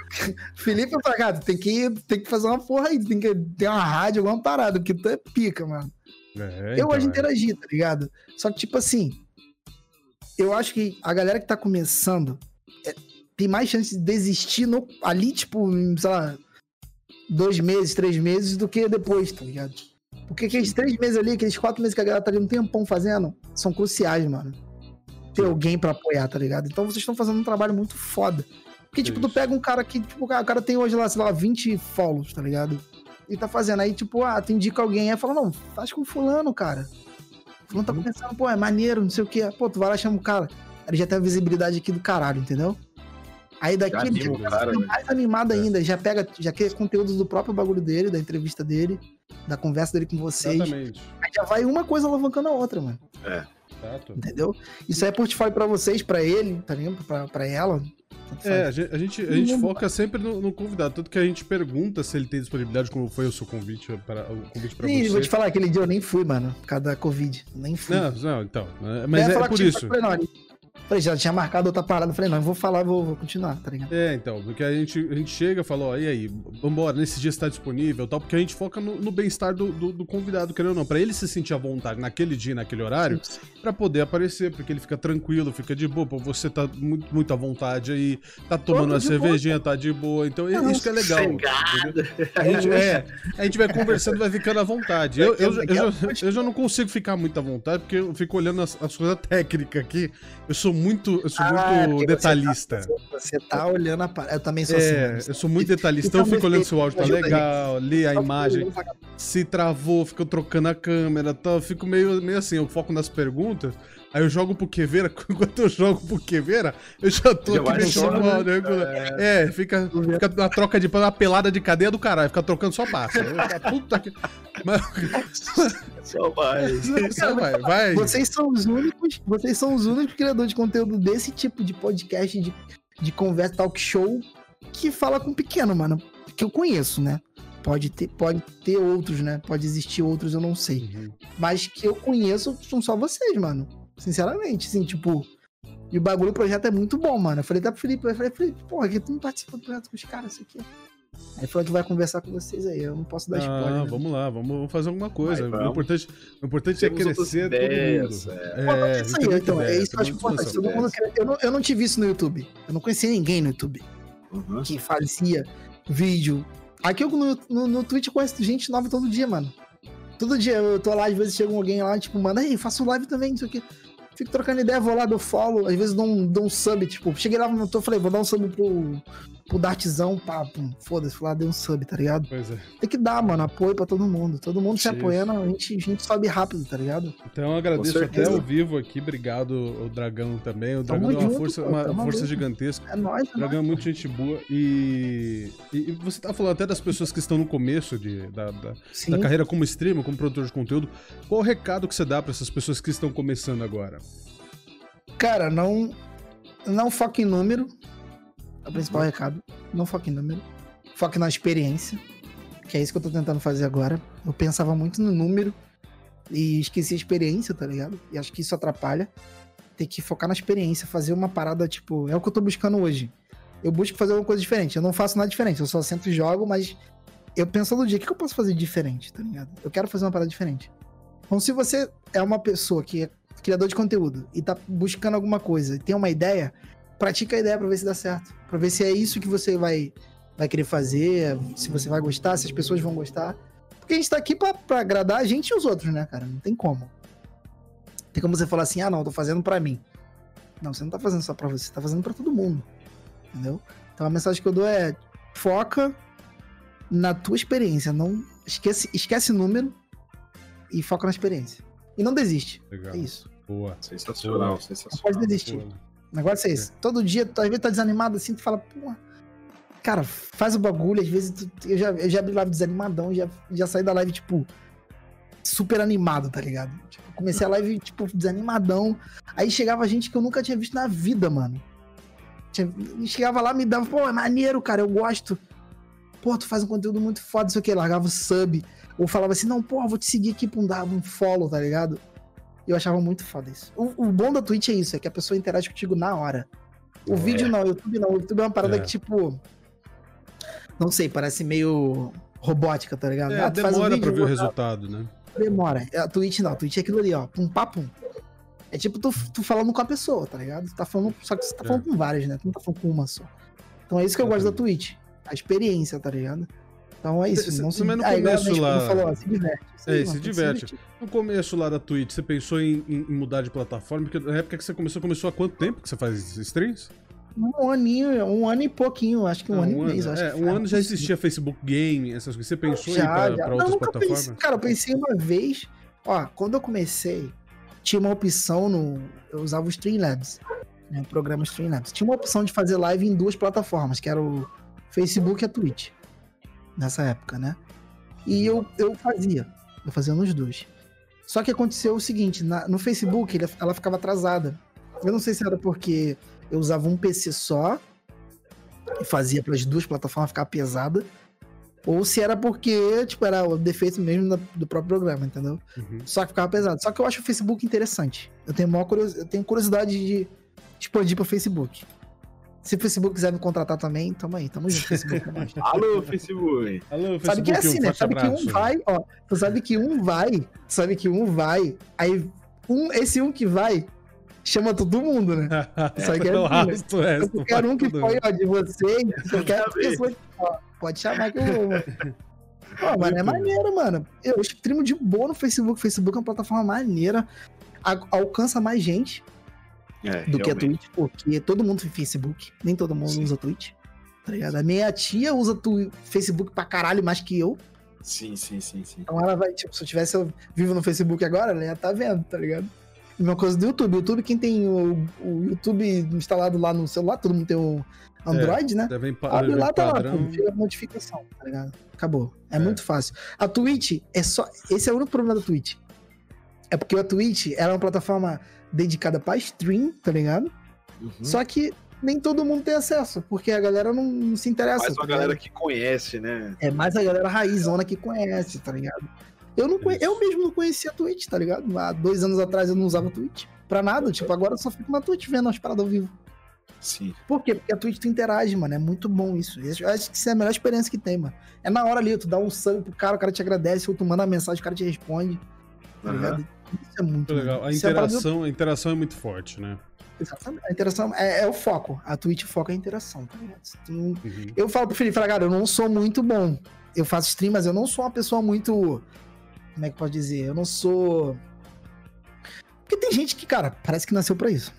Felipe, eu falo, cara, tem que, tem que fazer uma porra aí, tem que ter uma rádio, alguma parada, porque tu é pica, mano. É, Eu então, gosto de é. interagir, tá ligado? Só que, tipo assim, eu acho que a galera que tá começando é, tem mais chance de desistir no- ali, tipo, em, sei lá, dois meses, três meses, do que depois, tá ligado? Porque aqueles três meses ali, aqueles quatro meses que a galera tá ali um tempão fazendo, são cruciais, mano. Ter alguém pra apoiar, tá ligado? Então vocês estão fazendo um trabalho muito foda. Porque, tipo, tu pega um cara que, tipo, o cara o cara tem hoje lá, sei lá, 20 follows, tá ligado? E tá fazendo. Aí, tipo, ah, tu indica alguém. Aí fala, não, faz com fulano, cara. Fulano tá Uhum. começando, pô, é maneiro, não sei o quê. Pô, tu vai lá e chama o cara. Ele já tem a visibilidade aqui do caralho, entendeu? Aí daqui Já ele cara, né? mais animado É. ainda. Já pega, já cria conteúdos do próprio bagulho dele, da entrevista dele, da conversa dele com vocês. Exatamente. Aí já vai uma coisa alavancando a outra, mano. Exato. Entendeu? Isso aí é portfólio pra vocês, pra ele, tá ligado? Pra, pra ela. É, a gente, a gente, a gente foca sempre no, no convidado, tanto que a gente pergunta se ele tem disponibilidade, como foi o seu convite para o convite para você. vou te falar, aquele dia eu nem fui, mano, por causa da Covid. Nem fui. Não, não, então. né, Mas é, falar por isso. Falei, não, falei, já tinha marcado outra parada. Falei, não, eu vou falar, vou, vou continuar, tá ligado? É, então, porque a gente, a gente chega e fala, ó, e aí, vambora, nesse dia você tá disponível tal, porque a gente foca no, no bem-estar do, do, do convidado, querendo ou não, pra ele se sentir à vontade naquele dia, naquele horário, pra poder aparecer, porque ele fica tranquilo, fica de boa, pô, você tá muito, muito à vontade aí, tá tomando uma de boa, cervejinha, tá de boa, então Não, isso que é legal. sossegado. entendeu? A gente, é, a gente vai conversando, vai ficando à vontade. Eu, eu, eu, já, eu já não consigo ficar muito à vontade, porque eu fico olhando as, as coisas técnicas aqui, eu sou muito, eu sou Ah, muito detalhista. Você, tá, você tá olhando a parada. Eu também sou assim. É, mano. eu sou muito detalhista, então eu fico olhando se o áudio tá legal, li a imagem, se travou, fico trocando a câmera, tá, eu fico meio, meio assim, eu foco nas perguntas, aí eu jogo pro Queveira, enquanto eu jogo pro Queveira, eu já tô aqui mexendo no áudio. É, fica, fica uma troca de uma pelada de cadeia do caralho, fica trocando só passa. Puta que... Mas, Só vai. só vai, vai. Vocês são os únicos, vocês são os únicos criadores de conteúdo desse tipo de podcast, de, de conversa, talk show, que fala com pequeno, mano. Que eu conheço, né? Pode ter, pode ter outros, né? Pode existir outros, eu não sei. Uhum. Mas que eu conheço são só vocês, mano. Sinceramente, assim, tipo. E o bagulho, o projeto é muito bom, mano. Eu falei até pro Felipe, eu falei, Felipe, porra, que tu não participa do projeto com os caras, isso aqui. Aí ele falou que vai conversar com vocês aí. Eu não posso dar spoiler. Ah, né? vamos lá, vamos, vamos fazer alguma coisa. Vai, o importante, o importante é Temos crescer todo mundo. é. Pô, É, é isso aí, então. É isso que eu acho importante. Todo mundo quer- eu, não, eu não te vi isso no YouTube. Eu não conhecia ninguém no YouTube Uhum. que fazia vídeo. Aqui eu, no, no, no Twitch eu conheço gente nova todo dia, mano. Todo dia eu tô lá, às vezes chega alguém lá, tipo, manda aí, faço live também, não sei o quê. Fico trocando ideia, vou lá, dou follow, às vezes dou um, dou um sub, tipo, cheguei lá no tô, falei, vou dar um sub pro, pro Dartzão, pá, foda-se, lá, dei um sub, tá ligado? Pois é. Tem que dar, mano, apoio pra todo mundo. Todo mundo se apoiando, a gente, a gente sobe rápido, tá ligado? Então eu agradeço até ao vivo aqui, obrigado o Dragão também. O Tamo Dragão é uma junto, força, pô, uma força gigantesca. É nóis, O Dragão é muito gente boa e, e e você tá falando até das pessoas que estão no começo de, da, da, da carreira como streamer, como produtor de conteúdo. Qual o recado que você dá pra essas pessoas que estão começando agora? Cara, não, não foque em número. É o principal recado. Não foque em número. Foque na experiência. Que é isso que eu tô tentando fazer agora. Eu pensava muito no número e esqueci a experiência, tá ligado? E acho que isso atrapalha. Tem que focar na experiência, fazer uma parada, tipo, é o que eu tô buscando hoje. Eu busco fazer uma coisa diferente. Eu não faço nada diferente, eu só sento e jogo, mas eu penso todo dia, o que que eu posso fazer diferente, tá ligado? Eu quero fazer uma parada diferente. Então, se você é uma pessoa que é criador de conteúdo e tá buscando alguma coisa tem uma ideia, pratica a ideia pra ver se dá certo. Pra ver se é isso que você vai, vai querer fazer, se você vai gostar, se as pessoas vão gostar. Porque a gente tá aqui pra agradar a gente e os outros, né, cara? Não tem como. Tem como você falar assim, ah, não, tô fazendo pra mim. Não, você não tá fazendo só pra você, você tá fazendo pra todo mundo. Entendeu? Então a mensagem que eu dou é: foca na tua experiência. Não esquece, esquece número e foca na experiência. E não desiste. Legal. É isso. Boa. Sensacional, Não sensacional. pode desistir. Boa. O negócio é esse. Todo dia, tu às vezes tá desanimado assim, tu fala, pô, cara, faz o bagulho. Às vezes tu- eu, já, eu já abri live desanimadão, já, já saí da live, tipo, super animado, tá ligado? Tipo, comecei a live, tipo, desanimadão. Aí chegava gente que eu nunca tinha visto na vida, mano. Tinha- Chegava lá, me dava, pô, é maneiro, cara, eu gosto. Pô, tu faz um conteúdo muito foda, não sei o que, largava o sub. Ou falava assim, não, pô, vou te seguir aqui pra um, dar um follow, tá ligado? Eu achava muito foda isso. O, o bom da Twitch é isso, é que a pessoa interage contigo na hora. O É. vídeo não, o YouTube não. O YouTube é uma parada É. que, tipo. Não sei, parece meio robótica, tá ligado? É, Ah, tu faz um demora pra vídeo, ver o resultado, né? Demora. A Twitch não, a Twitch é aquilo ali, ó. Pum, papum. É tipo tu, tu falando com a pessoa, tá ligado? Tu tá falando, só que você tá É. falando com várias, né? Tu não tá falando com uma só. Então é isso que eu gosto da Twitch. A experiência, tá ligado? Então é isso. Cê- não cê- mas no Ah, começo lá- Falou, ó, se diverte. É, aí, se mano, diverte. No começo lá da Twitch, você pensou em, em- mudar de plataforma? Porque na época que você começou, começou há quanto tempo que você faz streams? Um aninho, um ano e pouquinho, acho que um Ah, ano e mês. é, que um ano já existia Facebook Game, essas coisas. Você pensou em ir Já, pra, já. pra Não, outras plataformas? pensei- cara, eu pensei uma vez. Ó, quando eu comecei, tinha uma opção no. Eu usava o Streamlabs, né, o programa Streamlabs. Tinha uma opção de fazer live em duas plataformas, que era o Facebook e a Twitch. Nessa época, né? E eu, eu fazia. Eu fazia nos dois. Só que aconteceu o seguinte: na- no Facebook ele- ela ficava atrasada. Eu não sei se era porque eu usava um PC só e fazia para as duas plataformas ficar pesada. Ou se era porque, tipo, era o defeito mesmo da- do próprio programa, entendeu? Uhum. Só que ficava pesado. Só que eu acho o Facebook interessante. Eu tenho, maior curios... eu tenho curiosidade de expandir para Facebook. Se o Facebook quiser me contratar também, tamo aí, tamo junto, Facebook. é. Alô, Facebook. Alô, sabe que é Facebook, assim, um né? Sabe que um vai, ó. Tu sabe que um vai, tu sabe que um vai, aí um, esse um que vai chama todo mundo, né? Aí que é Eu assim, né? arrasto Qualquer um que foi, ó, de vocês, qualquer pessoa, ó, pode chamar que eu vou. Pô, mano, é maneiro, mano. Eu streamo de boa no Facebook. Facebook é uma plataforma maneira. alcança mais gente. É, do que a realmente. Twitch, porque todo mundo tem Facebook, nem todo mundo Sim. usa Twitch. Tá ligado? A minha tia usa tu, Facebook pra caralho mais que eu. Sim, sim, sim, sim. Então ela vai, tipo, se eu tivesse eu vivo no Facebook agora, ela ia tá vendo, tá ligado? E uma coisa do YouTube. YouTube, quem tem o, o YouTube instalado lá no celular, todo mundo tem o Android, né? Devem Abre lá, tá lá, pô, chega a notificação, tá ligado? Acabou. É, É. muito fácil. A Twitch é só. Esse é o único problema da Twitch. É porque a Twitch ela é uma plataforma dedicada pra stream, tá ligado? Uhum. Só que nem todo mundo tem acesso, porque a galera não, não se interessa. Mais tá uma galera ligado? que conhece, né? É mais a galera raizona que conhece, tá ligado? Eu, não conhe... Eu mesmo não conhecia a Twitch, tá ligado? Há dois anos atrás eu não usava Twitch. Pra nada, tipo, agora eu só fico na Twitch vendo as paradas ao vivo. Sim. Por quê? Porque a Twitch tu interage, mano. É muito bom isso. Eu acho que isso é a melhor experiência que tem, mano. É na hora ali, tu dá um sub pro cara, o cara te agradece, ou tu manda uma mensagem, o cara te responde. Tá Aham. ligado? Isso é muito legal. A é interação, a interação é muito forte, né? Exatamente. A interação é, é o foco. A Twitch foca a interação, tá ligado? Uhum. Eu falo pro Felipe, falo, cara, eu não sou muito bom. Eu faço stream, mas eu não sou uma pessoa muito. Como é que pode dizer? Eu não sou. Porque tem gente que, cara, parece que nasceu pra isso.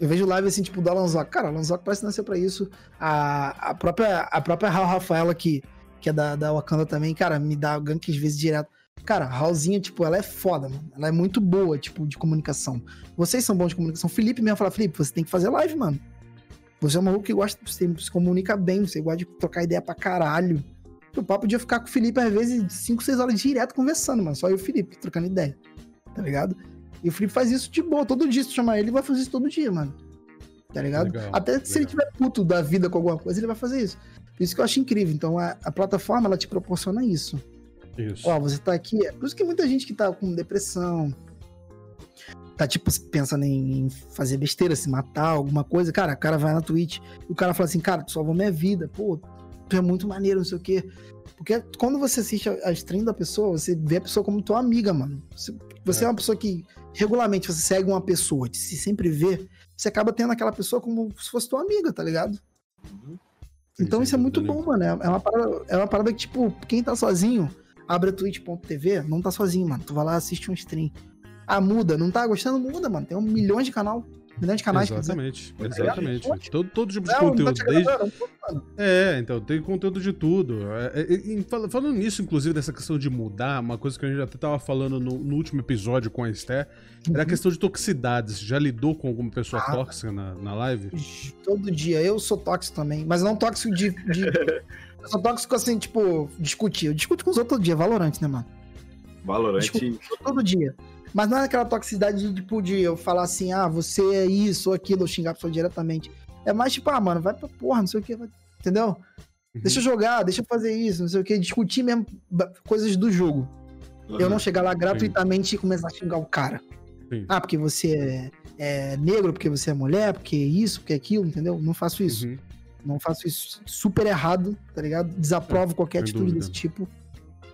Eu vejo live assim, tipo, do Alanzoc. Cara, o Alanzoc parece que nasceu pra isso. A, a própria, a própria Raul Rafaela, que, que é da, da Wakanda também, cara, me dá gank às vezes direto. Cara, a Raulzinha, tipo, ela é foda, mano. Ela é muito boa, tipo, de comunicação. Vocês são bons de comunicação. Felipe mesmo fala, Felipe, você tem que fazer live, mano. Você é um maluco que gosta, você se comunica bem, você gosta de trocar ideia pra caralho. O papo podia ficar com o Felipe, às vezes, 5, 6 horas direto conversando, mano. Só eu e o Felipe trocando ideia. Tá ligado? E o Felipe faz isso de boa, todo dia. Se tu chamar ele, ele vai fazer isso todo dia, mano. Tá ligado? Legal, Até se ele legal. tiver puto da vida com alguma coisa, ele vai fazer isso. Por isso que eu acho incrível. Então, a, a plataforma, ela te proporciona isso. Isso. Ó, você tá aqui. É por isso que muita gente que tá com depressão, tá tipo pensando em, em fazer besteira, se matar, alguma coisa. Cara, o cara vai na Twitch e o cara fala assim: Cara, tu salvou minha vida, pô, tu é muito maneiro, não sei o quê. Porque quando você assiste a, stream da pessoa, você vê a pessoa como tua amiga, mano. Você, você é. É. uma pessoa que regularmente você segue uma pessoa, se sempre vê, você acaba tendo aquela pessoa como se fosse tua amiga, tá ligado? Uhum. Então isso é muito bom, mano. É é uma, parada, é uma parada que, tipo, quem tá sozinho, abre a twitch.tv, não tá sozinho, mano. Tu vai lá, assiste um stream. Ah, muda, não tá gostando? Muda, mano. Tem um milhão de canal. Milhões de canais. Exatamente, ligado? exatamente. Todo, todo tipo de Não, não conteúdo, tá te desde. É, então, tem conteúdo de tudo. É, é, fal- falando nisso, inclusive, dessa questão de mudar, uma coisa que a gente até tava falando no, no último episódio com a Esther, era a Uhum. questão de toxicidades. Já lidou com alguma pessoa Ah. tóxica na, na live? Todo dia. Eu sou tóxico também, mas não tóxico de. de... eu sou tóxico assim, tipo, discutir. Eu discuto com os outros todo dia, Valorante, né, mano? Valorant. Discuto todo dia. Mas não é aquela toxicidade de, tipo, de eu falar assim, ah, você é isso ou aquilo, ou xingar a pessoa diretamente. É mais tipo, ah, mano, vai pra porra, não sei o que, entendeu? Uhum. Deixa eu jogar, deixa eu fazer isso, não sei o que, discutir mesmo coisas do jogo. Eu não chegar lá gratuitamente e começar a xingar o cara. Sim. Ah, porque você é, é negro, porque você é mulher, porque isso, porque aquilo, entendeu? Não faço isso. Uhum. Não faço isso super errado, tá ligado? Desaprovo qualquer É, sem atitude dúvida. desse tipo.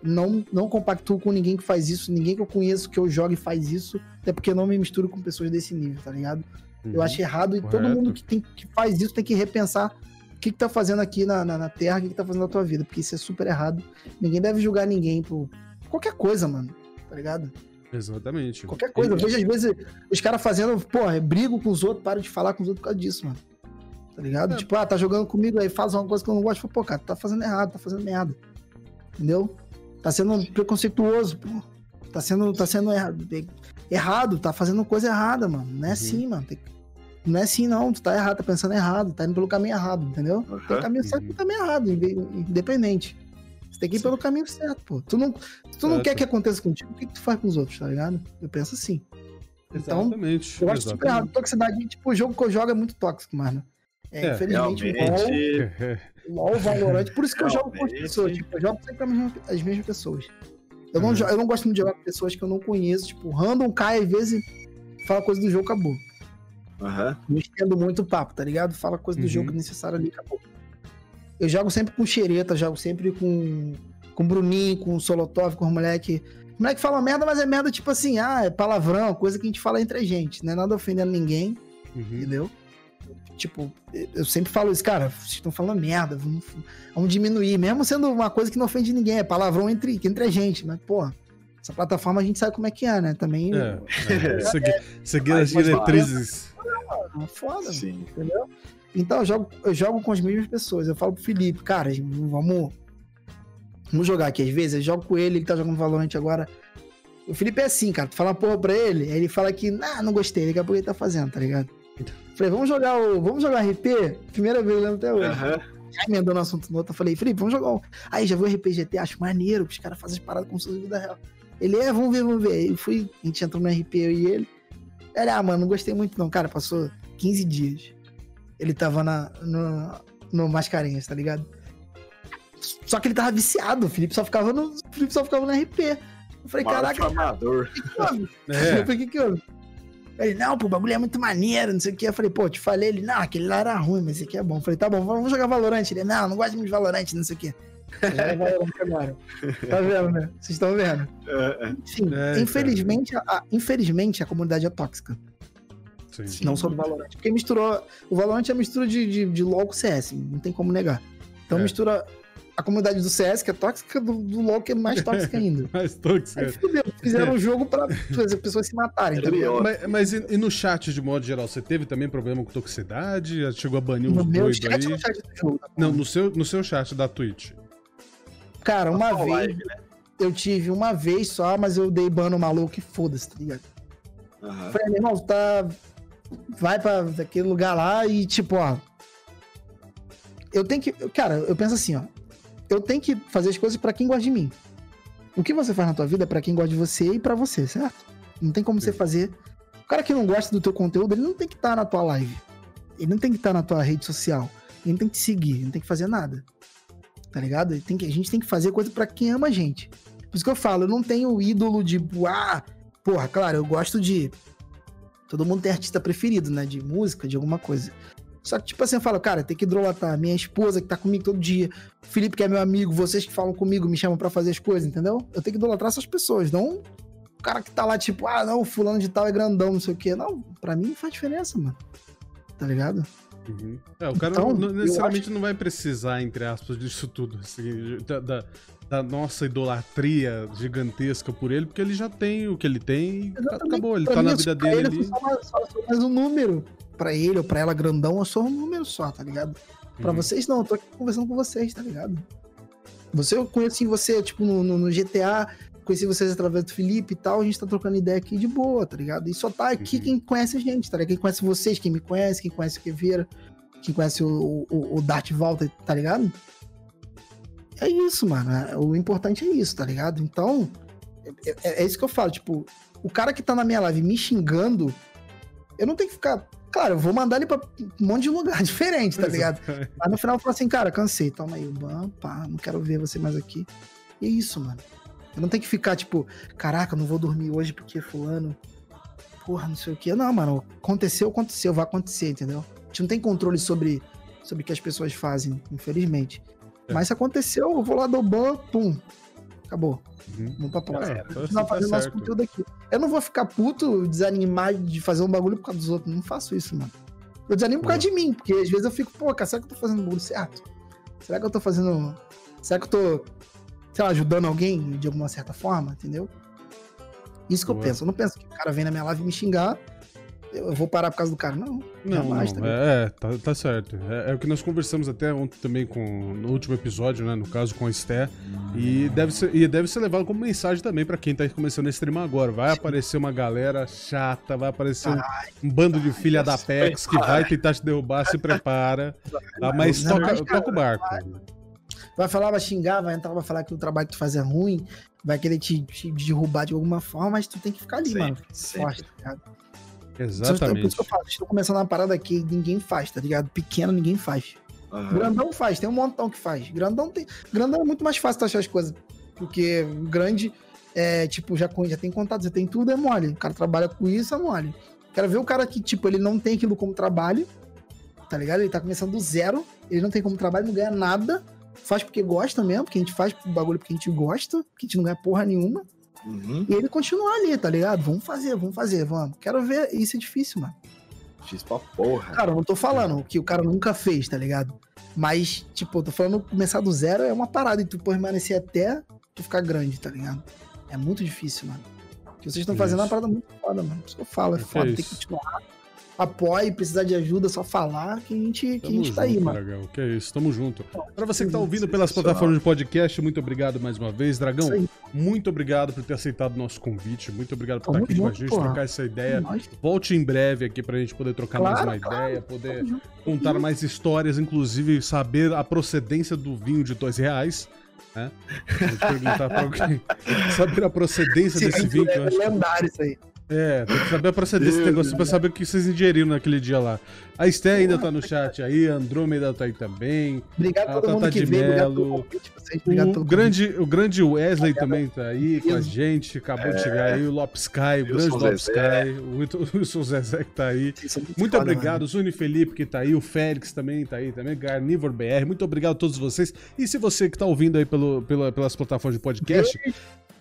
Não, não compactuo com ninguém que faz isso, ninguém que eu conheço que eu jogue faz isso, até porque eu não me misturo com pessoas desse nível, tá ligado? Eu Uhum. acho errado e todo Correto. mundo que, tem, que faz isso tem que repensar o que, que tá fazendo aqui na, na, na Terra, o que, que tá fazendo na tua vida, porque isso é super errado. Ninguém deve julgar ninguém por qualquer coisa, mano, tá ligado? Exatamente. Qualquer coisa. Eu vejo às vezes os caras fazendo, porra, brigo com os outros, paro de falar com os outros por causa disso, mano. Tá ligado? É. Tipo, ah, tá jogando comigo aí, faz uma coisa que eu não gosto. Falo, Pô, cara, tu tá fazendo errado, tá fazendo merda. Entendeu? Tá sendo preconceituoso, pô. Tá sendo, tá sendo errado. Errado, tá fazendo coisa errada, mano. Não é Uhum. assim, mano. Tem- Não é assim, não. Tu tá errado, tá pensando errado, tá indo pelo caminho errado, entendeu? Tem o Aham. caminho certo e Uhum. caminho errado, inde- independente. Você tem que ir Sim. pelo caminho certo, pô. Tu não, tu não Certo. quer que aconteça contigo, o que, que tu faz com os outros, tá ligado? Eu penso assim. Então, Exatamente. eu acho super errado. exatamente. Toxicidade, tipo, o jogo que eu jogo é muito tóxico, mano. É, É, infelizmente, o Realmente. LOL, LOL, Valorant, por isso que eu jogo com as Realmente. pessoas, tipo, eu jogo sempre com as mesmas, as mesmas pessoas. Eu não, Uhum. eu não gosto muito de jogar com pessoas que eu não conheço, tipo, random cai às vezes fala coisa do jogo, acabou. Aham. Não estendo muito o papo, tá ligado? Fala coisa do Uhum. jogo necessário ali, acabou. Eu jogo sempre com xereta, jogo sempre com com Bruninho, com Solotov, com os moleque. O moleque fala merda, mas é merda tipo assim, ah, é palavrão, coisa que a gente fala entre a gente, não é nada ofendendo ninguém, Uhum. entendeu? Tipo, eu sempre falo isso, cara, vocês estão falando merda, vamos, vamos diminuir, mesmo sendo uma coisa que não ofende ninguém, é palavrão entre, entre a gente, mas, pô, essa plataforma a gente sabe como é que é, né? Também. É, é. Segui- seguir as diretrizes. É foda, Sim. entendeu? Então eu jogo, eu jogo com as mesmas pessoas. Eu falo pro Felipe, cara, vamos, vamos jogar aqui. Às vezes eu jogo com ele, ele tá jogando Valorant agora. O Felipe é assim, cara. Tu fala uma porra pra ele, aí ele fala que, ah, não gostei, daqui a pouco ele tá fazendo, tá ligado? Falei, vamos jogar o. Vamos jogar RP? Primeira vez, eu lembro até hoje. Aham. Já emendando um assunto no outro, eu falei, Felipe, vamos jogar um. Aí já viu o RPGT, acho maneiro, que os caras fazem as paradas como se fosse vida real. Ele, é, vamos ver, vamos ver. Aí eu fui, a gente entrou no RP, eu e ele. Ele, ah, mano, não gostei muito não. Cara, passou 15 dias. Ele tava na, no, no Mascarenhas, tá ligado? Só que ele tava viciado, o Felipe só ficava no, o Felipe só ficava no RP. Eu falei, caraca, o que que houve? Eu É, falei, o que que houve? Ele, não, pô, o bagulho é muito maneiro, não sei o que. Eu falei, pô, te falei, ele, não, aquele lá era ruim, mas esse aqui é bom. Eu falei, tá bom, vamos jogar Valorant. Ele, não, não gosto muito de Valorant, não sei o que. Agora. Tá vendo, né? Vocês estão vendo? É, é. Enfim, É, infelizmente, a, infelizmente, a comunidade é tóxica. sim. Não só do Valorant. Porque misturou. O Valorant é mistura de, de, de LOL com CS, não tem como negar. Então É. mistura a comunidade do CS, que é tóxica, do, do LOL, que é mais tóxica ainda. Mas tóxico. Aí fudeu, fizeram um jogo pra fazer pessoas se matarem. tá Mas, mas e, e no chat, de modo geral, você teve também problema com toxicidade? Chegou a banir meu doidos chat aí? ou no chat do jogo? Não, no seu, no seu chat da Twitch. Cara, uma Só vez live, né? eu tive uma vez só, mas eu dei ban no maluco e foda-se, tá ligado? Aham. Falei, meu irmão, tá. Vai pra aquele lugar lá e, tipo, ó. Eu tenho que. Cara, eu penso assim, ó. Eu tenho que fazer as coisas pra quem gosta de mim. O que você faz na tua vida é pra quem gosta de você e pra você, certo? Não tem como você Sim. fazer. O cara que não gosta do teu conteúdo, ele não tem que estar na tua live. Ele não tem que estar na tua rede social. Ele não tem que te seguir, ele não tem que fazer nada. Tá ligado? Que, a gente tem que fazer coisa pra quem ama a gente. Por isso que eu falo, eu não tenho ídolo de, ah, porra, claro, eu gosto de Todo mundo tem artista preferido, né? De música, de alguma coisa. Só que, tipo assim, eu falo, cara, tem que idolatar minha esposa que tá comigo todo dia, o Felipe que é meu amigo, vocês que falam comigo, me chamam pra fazer as coisas, entendeu? Eu tenho que idolatrar essas pessoas, não o cara que tá lá, tipo, ah, não, o fulano de tal é grandão, não sei o quê. Não, pra mim não faz diferença, mano. Tá ligado? Uhum. É, o cara Então, não- necessariamente não vai precisar, entre aspas, disso tudo. assim, da, da- da nossa idolatria gigantesca por ele, porque ele já tem o que ele tem e Exatamente. acabou. Ele Pra tá mim, na vida dele ele, ali. Sou, mais, só- mais um número. Pra ele ou pra ela grandão, eu sou um número só, tá ligado? Pra Uhum. vocês não, eu tô aqui conversando com vocês, tá ligado? Você, eu conheci você, tipo, no, no- GTA, conheci vocês através do Felipe e tal, a gente tá trocando ideia aqui de boa, tá ligado? E só tá aqui Uhum. quem conhece a gente, tá ligado? Quem conhece vocês, quem me conhece, quem conhece o Queveira, quem conhece o, o, o Dart Volta, tá ligado? É isso, mano. é- O importante é isso, tá ligado? Então, é, é- é isso que eu falo, tipo, o cara que tá na minha live me xingando, eu não tenho que ficar. Claro, eu vou mandar ele pra um monte de lugar diferente, tá ligado? Aí no final eu falo assim, cara, cansei, toma aí o ban, pá, não quero ver você mais aqui. E é isso, mano. Eu não tenho que ficar, tipo, caraca, eu não vou dormir hoje porque fulano. Porra, não sei o quê. Não, mano, aconteceu, aconteceu, vai acontecer, entendeu? A gente não tem controle sobre, sobre o que as pessoas fazem, infelizmente. É. Mas se aconteceu, eu vou lá do ban, pum. Acabou. Uhum. Vamos pra próxima. É, Vamos tá- continuar tá fazendo nosso conteúdo aqui. Eu não vou ficar puto, desanimar de fazer um bagulho por causa dos outros. Não faço isso, mano. Eu desanimo por causa de mim, porque às vezes eu fico, pô, cara, será que eu tô fazendo o bagulho certo? Será que eu tô fazendo. Será que eu tô, sei lá, ajudando alguém de alguma certa forma, entendeu? Isso que eu Boa. penso. Eu não penso que o cara vem na minha live me xingar, eu vou parar por causa do cara. Não. Não, Jamais, não, tá é, tá, tá certo. É, é o que nós conversamos até ontem também com, no último episódio, né? No caso com a Esté. E deve ser, e deve ser levado como mensagem também pra quem tá começando a streamar agora. Vai aparecer uma galera chata, vai aparecer um, um bando de filha da Pex que vai tentar te derrubar, se prepara. Tá? Mas Não, toca, toca o barco. Vai falar, vai xingar, vai entrar, vai falar que o trabalho que tu faz é ruim, vai querer te, te derrubar de alguma forma, mas tu tem que ficar ali, Sempre, mano. sempre. Forte, tá ligado? Por Exatamente. isso que eu falo, estou começando uma parada que ninguém faz, tá ligado? Pequeno ninguém faz. Aham. Grandão faz, tem um montão que faz. Grandão tem. Grandão é muito mais fácil tu achar as coisas. Porque grande, é, tipo, já, já tem contato, já tem tudo, é mole. O cara trabalha com isso, é mole. Quero ver o cara que, tipo, ele não tem aquilo como trabalho, tá ligado? Ele tá começando do zero, ele não tem como trabalho, não ganha nada. Faz porque gosta mesmo, porque a gente faz o bagulho porque a gente gosta, porque a gente não ganha porra nenhuma. Uhum. E ele continua ali, tá ligado? Vamos fazer, vamos fazer, vamos. Quero ver. Isso é difícil, mano. Fiz pra porra. Cara, eu não tô falando que o cara nunca fez, tá ligado? Mas, tipo, eu tô falando começar do zero é uma parada e tu permanecer até tu ficar grande, tá ligado? É muito difícil, mano. O que vocês estão fazendo é uma parada muito foda, mano. Por isso que eu falo, é foda, é tem que continuar. Apoie, precisar de ajuda, só falar que a gente, que a gente tá aí, junto, mano. Dragão. Que é isso, tamo junto. Pra você que tá ouvindo pelas plataformas de podcast, muito obrigado mais uma vez. Dragão, muito obrigado por ter aceitado o nosso convite. Muito obrigado por Tamo estar aqui com a junto, gente, porra. trocar essa ideia. Volte em breve aqui pra gente poder trocar Claro, mais uma claro, ideia, poder junto. contar mais histórias, inclusive saber a procedência do vinho de dois reais. Né? Gente perguntar pra alguém saber a procedência Sim, desse vinho. é lendário isso aí. É, tem que saber a procedência desse negócio pra saber o que vocês ingeriram naquele dia lá. A Esté ainda tá no chat aí, a Andrômeda tá aí também. Obrigado a todo mundo Tata que de veio, obrigado Melo. obrigado O grande, o grande Wesley também tá aí com a gente, acabou de chegar aí, o Lopes Sky, o grande Lopes. Sky, o Wilson- Zezé que tá aí. Muito foda, obrigado, mano. o Zuni Felipe que tá aí, o Félix também tá aí, também, Carnivore BR. Muito obrigado a todos vocês. E se você que tá ouvindo aí pelo, pela- pelas plataformas de podcast,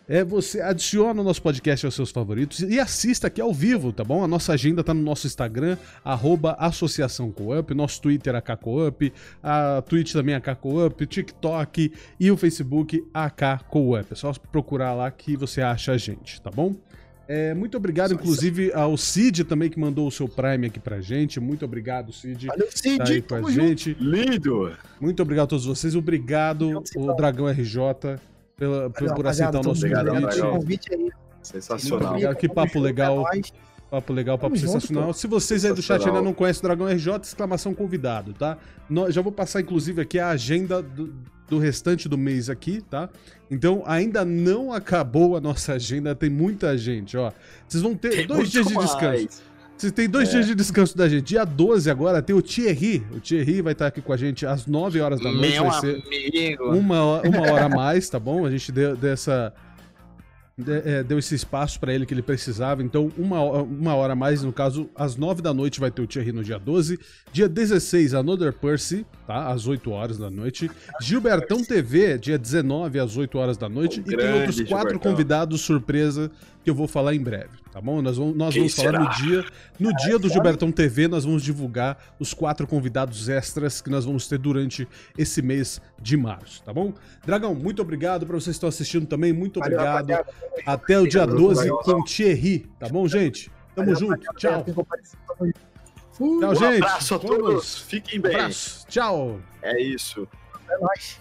é você adiciona o nosso podcast aos seus favoritos e assista aqui ao vivo, tá bom? A nossa agenda tá no nosso Instagram, arroba Associação Coop, nosso Twitter AKCoop, a Twitch também AKCoop, TikTok e o Facebook AKCoop. É só procurar lá que você acha a gente, tá bom? É, muito obrigado, Só isso. inclusive, ao Cid também que mandou o seu Prime aqui pra gente. Muito obrigado, Cid. Valeu, Cid. Tá aí com a gente. Lindo! Muito obrigado a todos vocês. Obrigado, o Dragão RJ, pela, por, aceitar o nosso. Obrigado, Obrigado convite. pelo Dragão. convite aí. Sensacional. obrigado. que papo legal. Papo legal, papo Tamo sensacional. junto. Se vocês aí do chat ainda não conhecem o Dragão RJ, exclamação convidado, tá? Já vou passar, inclusive, aqui a agenda do, do restante do mês aqui, tá? Então, ainda não acabou a nossa agenda, tem muita gente, ó. Vocês vão ter Tem dois dias de mais. descanso. Vocês têm dois dias de descanso da gente. Dia 12 agora tem o Thierry. O Thierry vai estar aqui com a gente às 9 horas da noite. Meu vai ser amigo. uma, hora- uma hora a mais, tá bom? A gente deu, deu essa. é, deu esse espaço pra ele que ele precisava. Então, uma, uma hora a mais, no caso, às 9 da noite vai ter o Thierry no dia 12. Dia 16, Another Percy, tá? Às 8 horas da noite. Gilbertão TV, dia 19, às 8 horas da noite. O e tem outros quatro Gilbertão. convidados surpresa que eu vou falar em breve, tá bom? Nós vamos, nós vamos falar no dia. No dia do Gilbertão TV, nós vamos divulgar os quatro convidados extras que nós vamos ter durante esse mês de março, tá bom? Dragão, muito obrigado pra vocês que estão assistindo também. Muito Valeu, obrigado. rapaziada. Até o dia Valeu, 12 Dragãozão. com o Thierry, tá bom, gente? Tamo Valeu, junto. Tchau. Fui. Tchau, Um gente. abraço a Vamos. todos. Fiquem bem. Abraço. Tchau. É isso. É nóis.